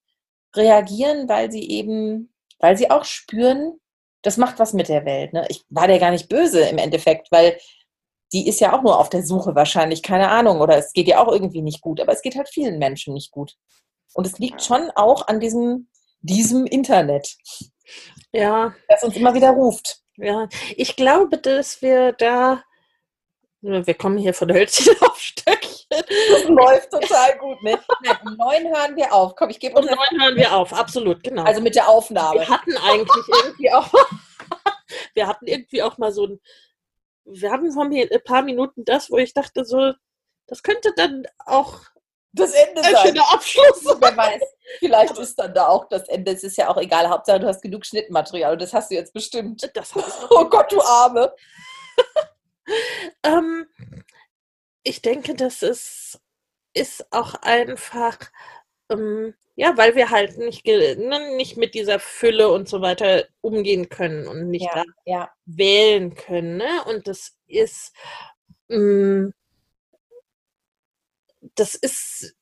reagieren, weil sie eben, weil sie auch spüren, das macht was mit der Welt. Ne? Ich war der gar nicht böse im Endeffekt, weil die ist ja auch nur auf der Suche wahrscheinlich, keine Ahnung, oder es geht ja auch irgendwie nicht gut, aber es geht halt vielen Menschen nicht gut. Und es liegt schon auch an diesem, diesem Internet. Ja. Das uns immer wieder ruft. Ja, ich glaube, dass wir da, wir kommen hier von Hölzchen auf Stöckchen. Das läuft total gut, ne? um neun hören wir auf. Komm, ich gebe uns. Um neun hören wir auf, absolut, genau. Also mit der Aufnahme. Wir hatten eigentlich irgendwie auch, *laughs* wir hatten irgendwie auch mal so ein wir haben von mir ein paar Minuten das, wo ich dachte, so, das könnte dann auch das Ende ein sein. schöner Abschluss. Wer weiß, vielleicht ist dann da auch das Ende. Es ist ja auch egal. Hauptsache, du hast genug Schnittmaterial und das hast du jetzt bestimmt. Das oh Gott, du *laughs* Arme. ähm, ich denke, das ist, ist auch einfach ähm, ja, weil wir halt nicht, ne, nicht mit dieser Fülle und so weiter umgehen können und nicht ja, ja. wählen können. Ne? Und das ist, mh, mm, das ist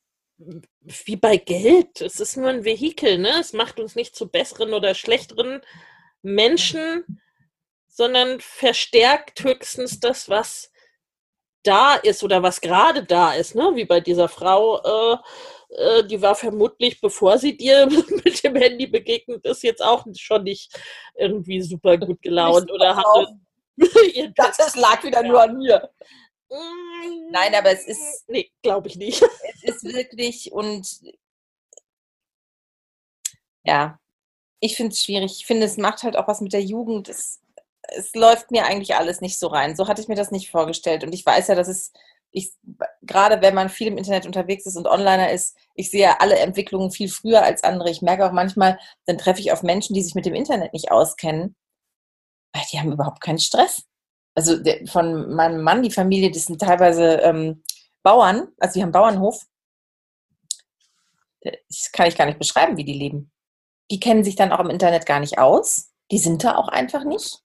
wie bei Geld. Es ist nur ein Vehikel. Ne? Es macht uns nicht zu besseren oder schlechteren Menschen, sondern verstärkt höchstens das, was da ist oder was gerade da ist, ne? Wie bei dieser Frau, äh, äh, die war vermutlich, bevor sie dir *laughs* mit dem Handy begegnet ist, jetzt auch schon nicht irgendwie super gut gelaunt oder hatte. *laughs* das lag wieder ja. nur an mir. Mm, Nein, aber es ist. Nee, glaube ich nicht. *laughs* Es ist wirklich und ja, ich finde es schwierig. Ich finde, es macht halt auch was mit der Jugend. Es, es läuft mir eigentlich alles nicht so rein. So hatte ich mir das nicht vorgestellt. Und ich weiß ja, dass es ich, gerade wenn man viel im Internet unterwegs ist und Onliner ist, ich sehe alle Entwicklungen viel früher als andere. Ich merke auch manchmal, dann treffe ich auf Menschen, die sich mit dem Internet nicht auskennen. Die haben überhaupt keinen Stress. Also von meinem Mann, die Familie, das sind teilweise ähm, Bauern, also die haben Bauernhof. Das kann ich gar nicht beschreiben, wie die leben. Die kennen sich dann auch im Internet gar nicht aus. Die sind da auch einfach nicht.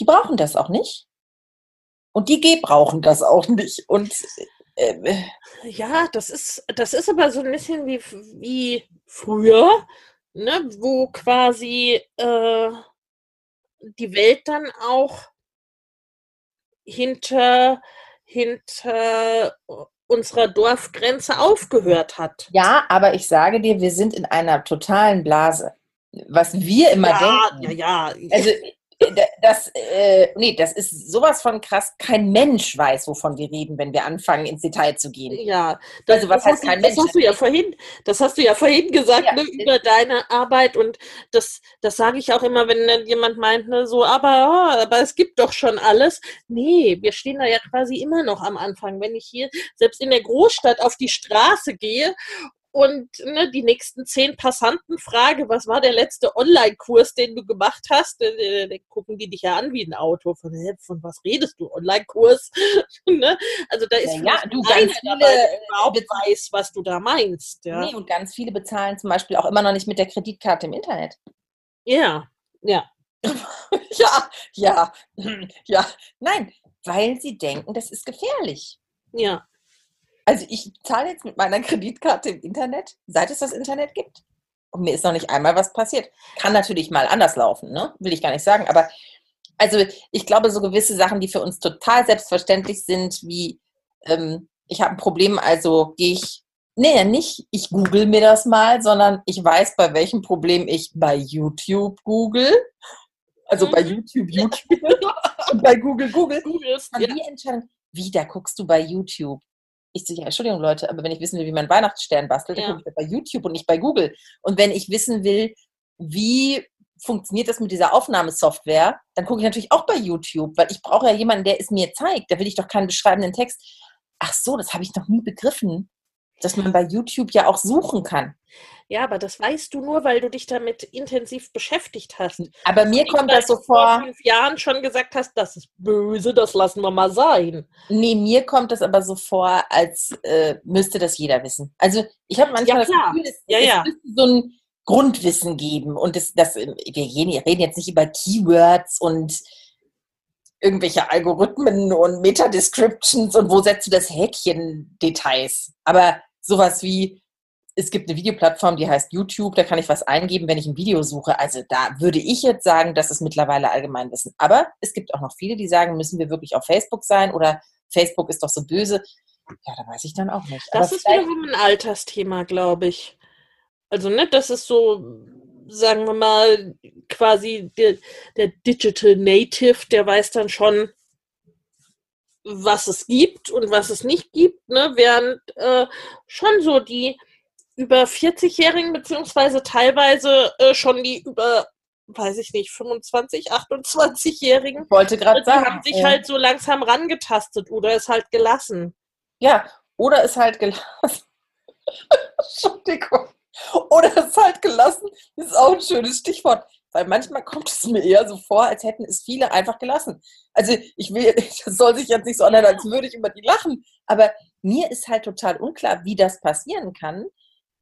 Die brauchen das auch nicht. Und die G brauchen das auch nicht. Und äh, Ja, das ist, das ist aber so ein bisschen wie, wie früher, ne, wo quasi äh, die Welt dann auch hinter, hinter unserer Dorfgrenze aufgehört hat. ja, aber ich sage dir, wir sind in einer totalen Blase. Was wir immer ja, denken. ja, ja. Also äh, das, äh, nee, das ist sowas von krass. Kein Mensch weiß, wovon wir reden, wenn wir anfangen, ins Detail zu gehen. Ja, das, Also, was das heißt hast, kein du- das Mensch? hast du ja vorhin, das hast du ja vorhin gesagt, Ja. ne, über deine Arbeit und das, das sage ich auch immer, wenn jemand meint, ne, so, aber, ah, aber es gibt doch schon alles. Nee, wir stehen da ja quasi immer noch am Anfang. Wenn ich hier selbst in der Großstadt auf die Straße gehe und ne, die nächsten zehn Passanten frage, was war der letzte Online-Kurs, den du gemacht hast, dann, äh, dann gucken die dich ja an wie ein Auto. Von, von was redest du? Online-Kurs? *laughs* ne? Also da ist Ja, ja, du, ganz viele, dabei, äh, überhaupt weiß, was du da meinst. Ja, Nee, und ganz viele bezahlen zum Beispiel auch immer noch nicht mit der Kreditkarte im Internet. ja. ja. *laughs* Ja, ja, *clears throat* ja. Nein, weil sie denken, das ist gefährlich. ja. Also ich zahle jetzt mit meiner *laughs* Kreditkarte im Internet, seit es das Internet gibt. Und mir ist noch nicht einmal was passiert. Kann natürlich mal anders laufen, ne? Will ich gar nicht sagen. Aber also ich glaube, so gewisse Sachen, die für uns total selbstverständlich sind, wie ähm, ich habe ein Problem, also gehe ich. Nee, nicht, ich google mir das mal, sondern ich weiß, bei welchem Problem ich bei YouTube google. Also bei Mhm. YouTube YouTube und *laughs* bei Google Google. Googlest, Kann ja. die entscheiden, wie, da guckst du bei YouTube? Ich so, ja, Entschuldigung, Leute, aber wenn ich wissen will, wie man Weihnachtsstern bastelt, dann Ja. gucke ich das bei YouTube und nicht bei Google. Und wenn ich wissen will, wie funktioniert das mit dieser Aufnahmesoftware, dann gucke ich natürlich auch bei YouTube, weil ich brauche ja jemanden, der es mir zeigt. Da will ich doch keinen beschreibenden Text. Ach so, das habe ich noch nie begriffen, dass man bei YouTube ja auch suchen kann. ja, aber das weißt du nur, weil du dich damit intensiv beschäftigt hast. Aber mir Nicht, kommt das so du vor, fünf Jahren schon gesagt hast, das ist böse, das lassen wir mal sein. Nee, mir kommt das aber so vor, als äh, müsste das jeder wissen. Also ich habe manchmal Ja, das Gefühl, es, Ja, es ja. müsste so ein Grundwissen geben. Und das, das, wir gehen- reden jetzt nicht über Keywords und irgendwelche Algorithmen und Meta-Descriptions und wo setzt du das Häkchen Details. Aber sowas wie, es gibt eine Videoplattform, die heißt YouTube, da kann ich was eingeben, wenn ich ein Video suche. Also da würde ich jetzt sagen, das ist mittlerweile Allgemeinwissen. Aber es gibt auch noch viele, die sagen, müssen wir wirklich auf Facebook sein oder Facebook ist doch so böse. Ja, da weiß ich dann auch nicht. Das Aber ist wiederum ein Altersthema, glaube ich. Also, ne, das ist so, sagen wir mal, quasi der, der Digital Native, der weiß dann schon, was es gibt und was es nicht gibt, ne? während äh, schon so die über 40-Jährigen, beziehungsweise teilweise äh, schon die über, weiß ich nicht, 25, 28-Jährigen, ich wollte gerade die sagen. haben sich äh, halt so langsam rangetastet oder es halt gelassen. Ja, oder ist halt gelassen. *laughs* Entschuldigung. Oder ist halt gelassen, ist auch ein schönes Stichwort. Weil manchmal kommt es mir eher so vor, als hätten es viele einfach gelassen. Also ich will, *laughs* das soll sich jetzt nicht so anhören, als würde ich über die lachen. Aber mir ist halt total unklar, wie das passieren kann,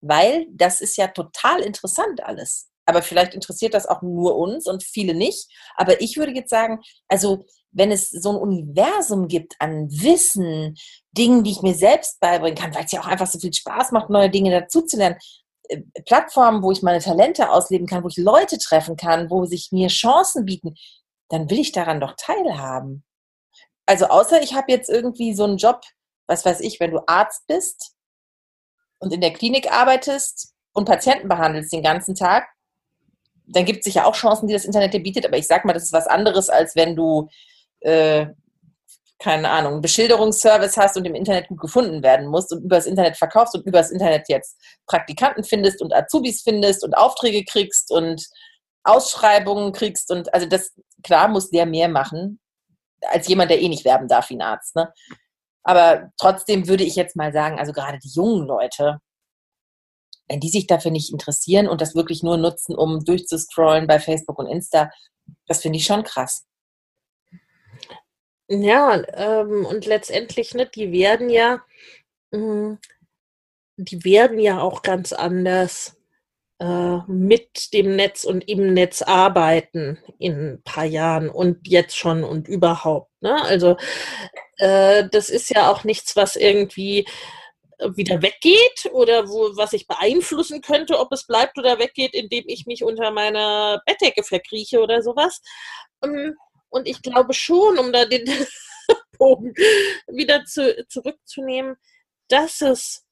weil das ist ja total interessant alles. Aber vielleicht interessiert das auch nur uns und viele nicht. Aber ich würde jetzt sagen, also wenn es so ein Universum gibt an Wissen, Dingen, die ich mir selbst beibringen kann, weil es ja auch einfach so viel Spaß macht, neue Dinge dazuzulernen. Äh, Plattformen, wo ich meine Talente ausleben kann, wo ich Leute treffen kann, wo sich mir Chancen bieten, dann will ich daran doch teilhaben. Also außer ich habe jetzt irgendwie so einen Job, was weiß ich, wenn du Arzt bist und in der Klinik arbeitest und Patienten behandelst den ganzen Tag, dann gibt es sicher auch Chancen, die das Internet dir bietet, aber ich sag mal, das ist was anderes, als wenn du äh, keine Ahnung, Beschilderungsservice hast und im Internet gut gefunden werden musst und übers Internet verkaufst und übers Internet jetzt Praktikanten findest und Azubis findest und Aufträge kriegst und Ausschreibungen kriegst und also das, klar muss der mehr machen, als jemand, der eh nicht werben darf wie ein Arzt, ne? Aber trotzdem würde ich jetzt mal sagen, also gerade die jungen Leute, wenn die sich dafür nicht interessieren und das wirklich nur nutzen, um durchzuscrollen bei Facebook und Insta, das finde ich schon krass. Ja, ähm, und letztendlich, ne, die werden ja, mh, die werden ja auch ganz anders äh, mit dem Netz und im Netz arbeiten in ein paar Jahren und jetzt schon und überhaupt. Ne? Also äh, das ist ja auch nichts, was irgendwie wieder weggeht oder wo, was ich beeinflussen könnte, ob es bleibt oder weggeht, indem ich mich unter meiner Bettdecke verkrieche oder sowas. Ähm, und ich glaube schon, um da den *laughs* Bogen wieder zu, zurückzunehmen, dass es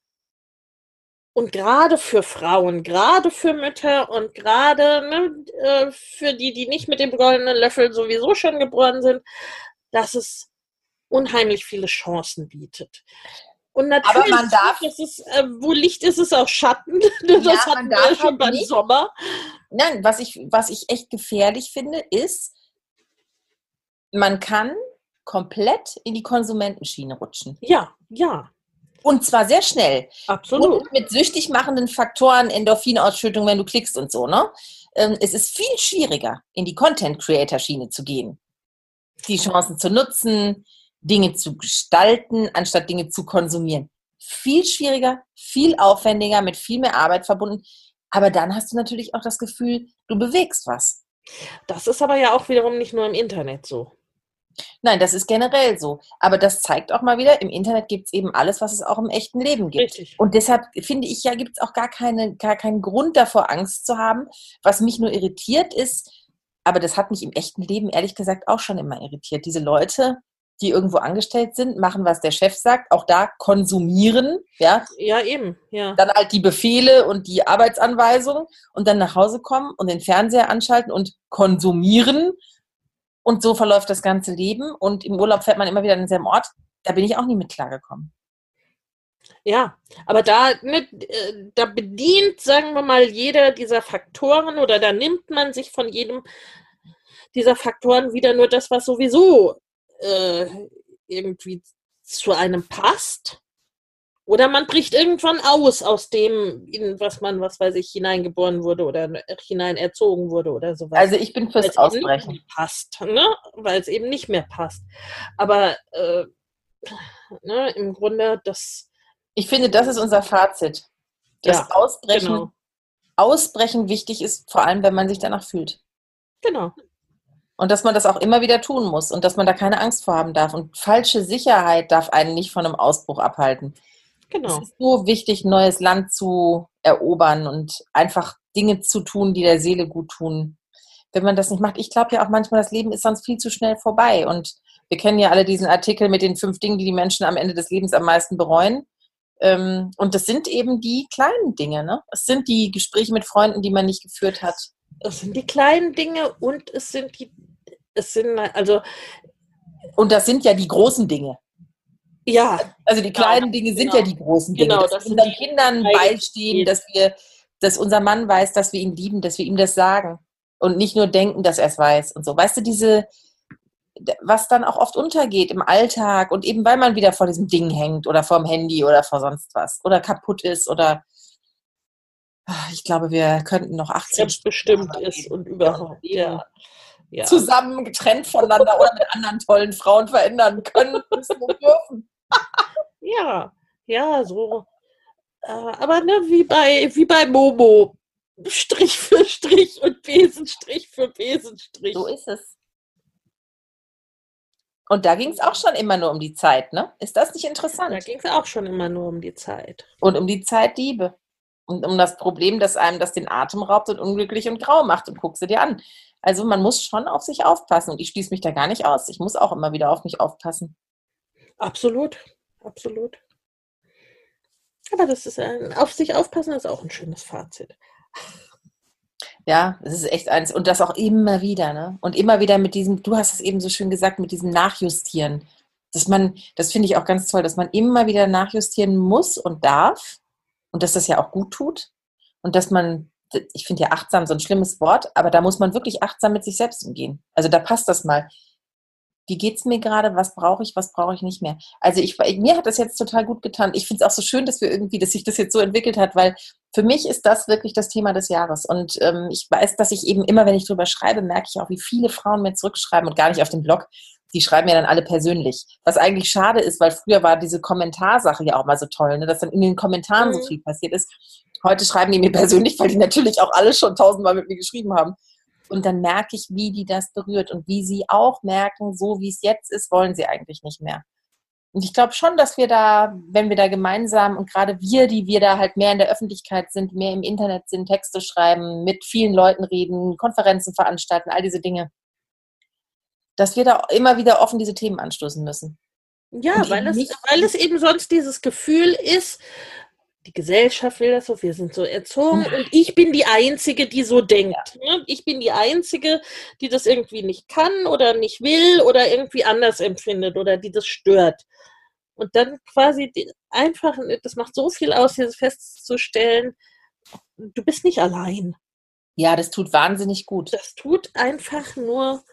und gerade für Frauen, gerade für Mütter und gerade ne, äh, für die, die nicht mit dem goldenen Löffel sowieso schon geboren sind, dass es unheimlich viele Chancen bietet. Und natürlich, Aber man darf, es, äh, wo Licht ist, ist auch Schatten. *laughs* Das Ja, hatten man wir schon halt beim nicht- Sommer. Nein, was ich, was ich echt gefährlich finde, ist, man kann komplett in die Konsumentenschiene rutschen. Ja, ja, Und zwar sehr schnell. absolut. Und mit süchtig machenden Faktoren, Endorphinausschüttung, wenn du klickst und so, ne? Ähm, Es ist viel schwieriger, in die Content-Creator-Schiene zu gehen. Die Chancen zu nutzen, Dinge zu gestalten, anstatt Dinge zu konsumieren. Viel schwieriger, viel aufwendiger, mit viel mehr Arbeit verbunden. Aber dann hast du natürlich auch das Gefühl, du bewegst was. Das ist aber ja auch wiederum nicht nur im Internet so. Nein, das ist generell so. Aber das zeigt auch mal wieder, im Internet gibt es eben alles, was es auch im echten Leben gibt. Richtig. Und deshalb finde ich ja, gibt es auch gar, keine, gar keinen Grund davor, Angst zu haben. Was mich nur irritiert ist, aber das hat mich im echten Leben ehrlich gesagt auch schon immer irritiert. Diese Leute, die irgendwo angestellt sind, machen, was der Chef sagt, auch da konsumieren, ja, Ja, eben, ja. dann halt die Befehle und die Arbeitsanweisungen und dann nach Hause kommen und den Fernseher anschalten und konsumieren. Und so verläuft das ganze Leben. Und im Urlaub fährt man immer wieder an denselben Ort. Da bin ich auch nie mit klargekommen. Ja, aber da, ne, äh, da bedient, sagen wir mal, jeder dieser Faktoren oder da nimmt man sich von jedem dieser Faktoren wieder nur das, was sowieso äh, irgendwie zu einem passt. Oder man bricht irgendwann aus aus dem, in was man, was weiß ich, hineingeboren wurde oder hinein erzogen wurde oder sowas. Also ich bin fürs Ausbrechen. passt, ne? Weil es eben nicht mehr passt. Aber äh, ne, im Grunde das Ich finde, das ist unser Fazit. Das Ja, Ausbrechen, genau. Ausbrechen wichtig ist, vor allem, wenn man sich danach fühlt. Genau. Und dass man das auch immer wieder tun muss und dass man da keine Angst vor haben darf. Und falsche Sicherheit darf einen nicht von einem Ausbruch abhalten. Genau. Es ist so wichtig, neues Land zu erobern und einfach Dinge zu tun, die der Seele gut tun. Wenn man das nicht macht, ich glaube ja auch manchmal, das Leben ist sonst viel zu schnell vorbei. Und wir kennen ja alle diesen Artikel mit den fünf Dingen, die die Menschen am Ende des Lebens am meisten bereuen. Ähm, Und das sind eben die kleinen Dinge. Ne? Es sind die Gespräche mit Freunden, die man nicht geführt hat. Es sind die kleinen Dinge und es sind die, es sind also Und das sind ja die großen Dinge. ja, Also die kleinen Dinge sind genau. ja die großen Dinge. Genau, dass das wir unseren Kindern beistehen, dass wir, dass unser Mann weiß, dass wir ihn lieben, dass wir ihm das sagen und nicht nur denken, dass er es weiß und so. Weißt du, diese, was dann auch oft untergeht im Alltag und eben weil man wieder vor diesem Ding hängt oder vor dem Handy oder vor sonst was oder kaputt ist oder ich glaube, wir könnten noch 18 selbstbestimmt Stunden ist und überhaupt. Ja. Ja. zusammen getrennt voneinander oder mit anderen tollen Frauen verändern können müssen und dürfen. *laughs* ja, ja, so. Äh, aber ne, wie bei, wie bei Momo. Strich für Strich und Besenstrich für Besenstrich. So ist es. Und da ging es auch schon immer nur um die Zeit, ne? Ist das nicht Da interessant? ging es auch schon immer nur um die Zeit. Und um die Zeitliebe. Und um das Problem, dass einem das den Atem raubt und unglücklich und grau macht. Und guck sie dir an. Also man muss schon auf sich aufpassen. Und ich schließe mich da gar nicht aus. Ich muss auch immer wieder auf mich aufpassen. Absolut, absolut. Aber das ist ein, auf sich aufpassen ist auch ein schönes Fazit. Ja, das ist echt eins. Und das auch immer wieder, ne? Und immer wieder mit diesem, du hast es eben so schön gesagt, mit diesem Nachjustieren. Dass man, das finde ich auch ganz toll, dass man immer wieder nachjustieren muss und darf. Und dass das ja auch gut tut. Und dass man, ich finde ja achtsam so ein schlimmes Wort, aber da muss man wirklich achtsam mit sich selbst umgehen. Also da passt das mal. Wie geht's mir gerade? Was brauche ich? Was brauche ich nicht mehr? Also ich, mir hat das jetzt total gut getan. Ich finde es auch so schön, dass wir irgendwie, dass sich das jetzt so entwickelt hat, weil für mich ist das wirklich das Thema des Jahres. Und ähm, ich weiß, dass ich eben immer, wenn ich drüber schreibe, merke ich auch, wie viele Frauen mir zurückschreiben und gar nicht auf dem Blog. Die schreiben ja dann alle persönlich. Was eigentlich schade ist, weil früher war diese Kommentarsache ja auch mal so toll, ne? dass dann in den Kommentaren so Mhm. viel passiert ist. Heute schreiben die mir persönlich, weil die natürlich auch alle schon tausendmal mit mir geschrieben haben. Und dann merke ich, wie die das berührt und wie sie auch merken, so wie es jetzt ist, wollen sie eigentlich nicht mehr. Und ich glaube schon, dass wir da, wenn wir da gemeinsam und gerade wir, die wir da halt mehr in der Öffentlichkeit sind, mehr im Internet sind, Texte schreiben, mit vielen Leuten reden, Konferenzen veranstalten, all diese Dinge, dass wir da immer wieder offen diese Themen anstoßen müssen. Ja, weil es, weil es eben sonst dieses Gefühl ist, die Gesellschaft will das so, wir sind so erzogen und ich bin die Einzige, die so denkt. Ja. Ne? Ich bin die Einzige, die das irgendwie nicht kann oder nicht will oder irgendwie anders empfindet oder die das stört. Und dann quasi einfach, das macht so viel aus, dieses festzustellen, du bist nicht allein. Ja, das tut wahnsinnig gut. Das tut einfach nur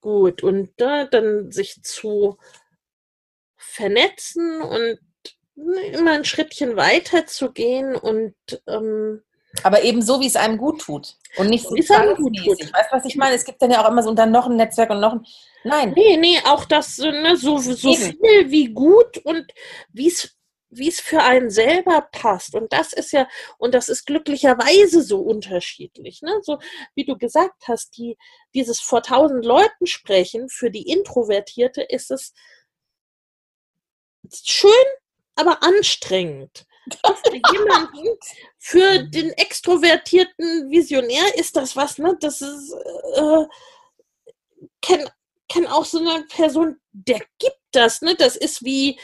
gut. Und da dann sich zu vernetzen und immer ein Schrittchen weiter zu gehen und ähm, aber eben so, wie es einem gut tut. Und nicht so zwangsmäßig. Weißt du, was ich meine? Es gibt dann ja auch immer so und dann noch ein Netzwerk und noch ein. Nein. Nee, nee, auch das, ne, so, so viel wie gut und wie es wie es für einen selber passt. Und das ist ja, und das ist glücklicherweise so unterschiedlich. Ne? So wie du gesagt hast, die, dieses vor tausend Leuten sprechen, für die Introvertierte ist es schön, aber anstrengend. Für jemanden, für den extrovertierten Visionär ist das was, ne? Das ist, äh, kenn, kenn auch so eine Person, der gibt das, ne? Das ist wie,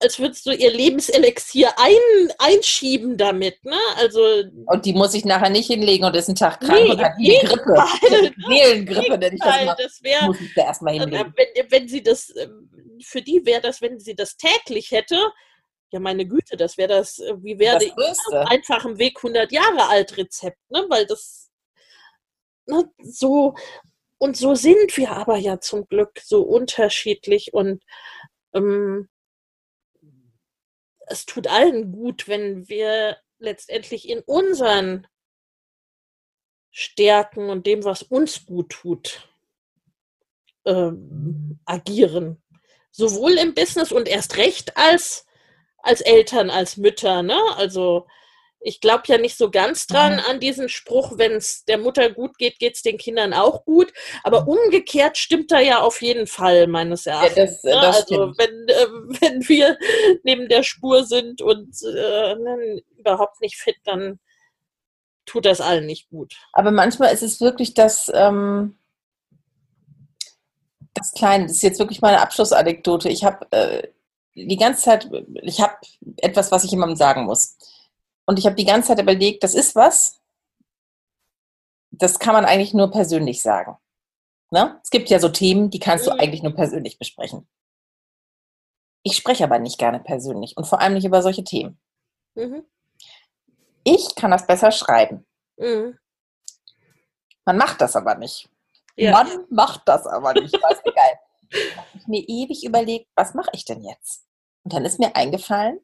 als würdest du ihr Lebenselixier ein, einschieben damit, ne? Also und die muss ich nachher nicht hinlegen und ist ein Tag krank nee, und hat die Grippe, Seelengrippe, denn ich das mal, das wär, muss ich da erstmal hinlegen. Wenn, wenn sie das, ähm, für die wäre das, wenn sie das täglich hätte, ja, meine Güte, das wäre das, äh, wie wäre das einfach im Weg 100 Jahre alt Rezept, ne? Weil das ne, so und so sind wir aber ja zum Glück so unterschiedlich und ähm, es tut allen gut, wenn wir letztendlich in unseren Stärken und dem, was uns gut tut, ähm, agieren. Sowohl im Business und erst recht als als Eltern, als Mütter, ne? Also ich glaube ja nicht so ganz dran an diesen Spruch, wenn es der Mutter gut geht, geht es den Kindern auch gut. Aber umgekehrt stimmt da ja auf jeden Fall, meines Erachtens. Ja, das, ne? das also wenn, äh, wenn wir neben der Spur sind und äh, ne, überhaupt nicht fit, dann tut das allen nicht gut. Aber manchmal ist es wirklich das, ähm, das Kleine. Das ist jetzt wirklich meine Abschlussanekdote. Ich habe äh, die ganze Zeit, ich habe etwas, was ich jemandem sagen muss. Und ich habe die ganze Zeit überlegt, das ist was, das kann man eigentlich nur persönlich sagen. Ne? Es gibt ja so Themen, die kannst du mhm. eigentlich nur persönlich besprechen. Ich spreche aber nicht gerne persönlich und vor allem nicht über solche Themen. Mhm. Ich kann das besser schreiben. Mhm. Man macht das aber nicht. Ja. Man macht das aber nicht. Weiß habe ich mir ewig überlegt, was mache ich denn jetzt? Und dann ist mir eingefallen,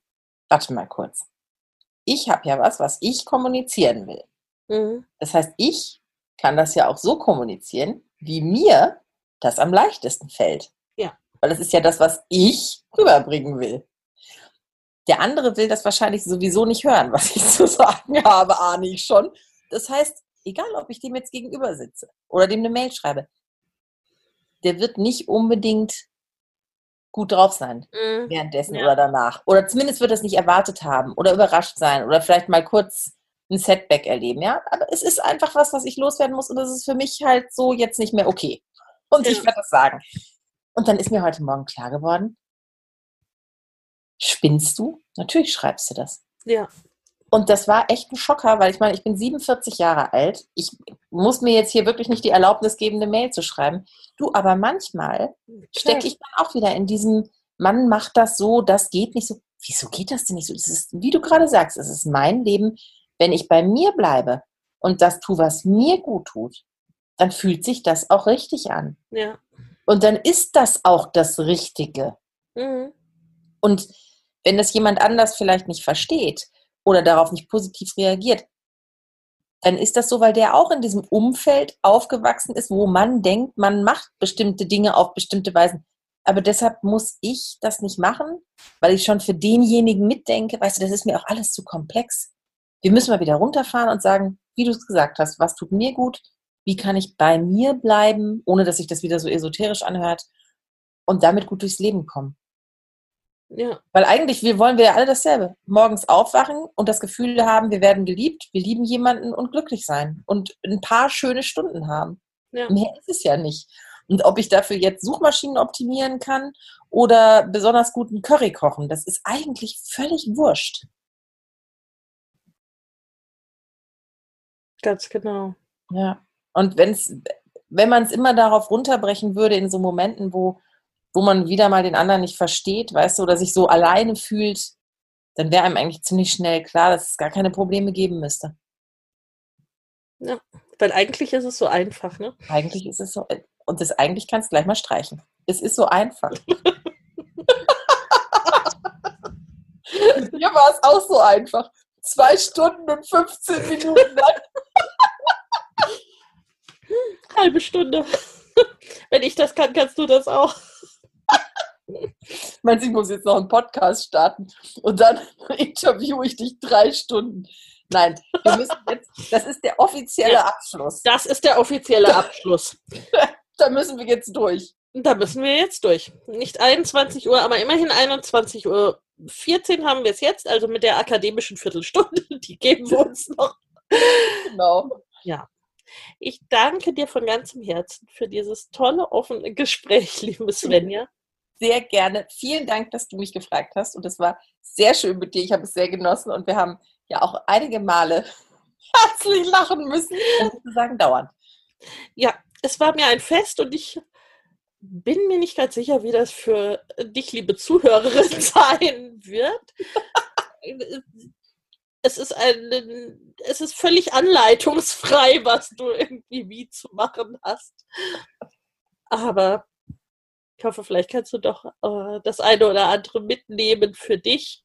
warte mal kurz. Ich habe ja was, was ich kommunizieren will. Mhm. Das heißt, ich kann das ja auch so kommunizieren, wie mir das am leichtesten fällt. Ja. Weil das ist ja das, was ich rüberbringen will. Der andere will das wahrscheinlich sowieso nicht hören, was ich zu sagen habe, ahne ich schon. Das heißt, egal ob ich dem jetzt gegenüber sitze oder dem eine Mail schreibe, der wird nicht unbedingt gut drauf sein mhm. währenddessen ja. oder danach. Oder zumindest wird das nicht erwartet haben oder überrascht sein oder vielleicht mal kurz ein Setback erleben, ja. Aber es ist einfach was, was ich loswerden muss und das ist für mich halt so jetzt nicht mehr okay. Und ja. ich werde das sagen. Und dann ist mir heute Morgen klar geworden, spinnst du? Natürlich schreibst du das. Ja. Und das war echt ein Schocker, weil ich meine, ich bin 47 Jahre alt. Ich muss mir jetzt hier wirklich nicht die Erlaubnis geben, eine Mail zu schreiben. Du, aber manchmal stecke ich dann auch wieder in diesem, Mann macht das so, das geht nicht so. Wieso geht das denn nicht so? Das ist, wie du gerade sagst, es ist mein Leben. Wenn ich bei mir bleibe und das tue, was mir gut tut, dann fühlt sich das auch richtig an. Ja. Und dann ist das auch das Richtige. Mhm. Und wenn das jemand anders vielleicht nicht versteht, oder darauf nicht positiv reagiert, dann ist das so, weil der auch in diesem Umfeld aufgewachsen ist, wo man denkt, man macht bestimmte Dinge auf bestimmte Weisen. Aber deshalb muss ich das nicht machen, weil ich schon für denjenigen mitdenke, weißt du, das ist mir auch alles zu komplex. Wir müssen mal wieder runterfahren und sagen, wie du es gesagt hast, was tut mir gut, wie kann ich bei mir bleiben, ohne dass sich das wieder so esoterisch anhört und damit gut durchs Leben kommen. Ja. Weil eigentlich, wir wollen wir ja alle dasselbe. Morgens aufwachen und das Gefühl haben, wir werden geliebt, wir lieben jemanden und glücklich sein und ein paar schöne Stunden haben. Ja. Mehr ist es ja nicht. Und ob ich dafür jetzt Suchmaschinen optimieren kann oder besonders guten Curry kochen, das ist eigentlich völlig wurscht. Ganz genau. Ja. Und wenn's, wenn man es immer darauf runterbrechen würde, in so Momenten, wo, wo man wieder mal den anderen nicht versteht, weißt du, oder sich so alleine fühlt, dann wäre einem eigentlich ziemlich schnell klar, dass es gar keine Probleme geben müsste. Ja, weil eigentlich ist es so einfach, ne? Eigentlich ist es so. Und das eigentlich kannst du gleich mal streichen. Es ist so einfach. Hier war es auch so einfach. Zwei Stunden und 15 Minuten lang. Halbe Stunde. *laughs* Wenn ich das kann, kannst du das auch. Meinst ich muss jetzt noch einen Podcast starten und dann *laughs* interviewe ich dich drei Stunden. Nein, wir müssen jetzt, das ist der offizielle ja, Abschluss. Das ist der offizielle Abschluss. *laughs* da müssen wir jetzt durch. Da müssen wir jetzt durch. Nicht 21 Uhr, aber immerhin 21 Uhr 14 haben wir es jetzt, also mit der akademischen Viertelstunde, *laughs* die geben wir uns noch. Genau. Ja. Ich danke dir von ganzem Herzen für dieses tolle, offene Gespräch, liebe Svenja. Sehr gerne. Vielen Dank, dass du mich gefragt hast. Und es war sehr schön mit dir. Ich habe es sehr genossen und wir haben ja auch einige Male *laughs* herzlich lachen müssen, sagen, dauernd. Ja, es war mir ein Fest und ich bin mir nicht ganz sicher, wie das für dich, liebe Zuhörerin, *laughs* sein wird. es ist ein, es ist völlig anleitungsfrei, was du irgendwie wie zu machen hast. Aber ich hoffe, vielleicht kannst du doch äh, das eine oder andere mitnehmen für dich,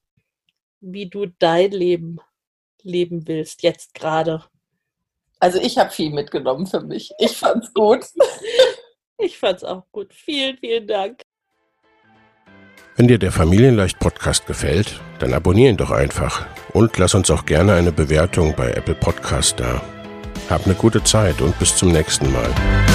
wie du dein Leben leben willst, jetzt gerade. Also ich habe viel mitgenommen für mich. Ich fand's gut. *laughs* ich fand's auch gut. Vielen, vielen Dank. Wenn dir der Familienleicht Podcast gefällt, dann abonnier ihn doch einfach und lass uns auch gerne eine Bewertung bei Apple Podcast da. Hab eine gute Zeit und bis zum nächsten Mal.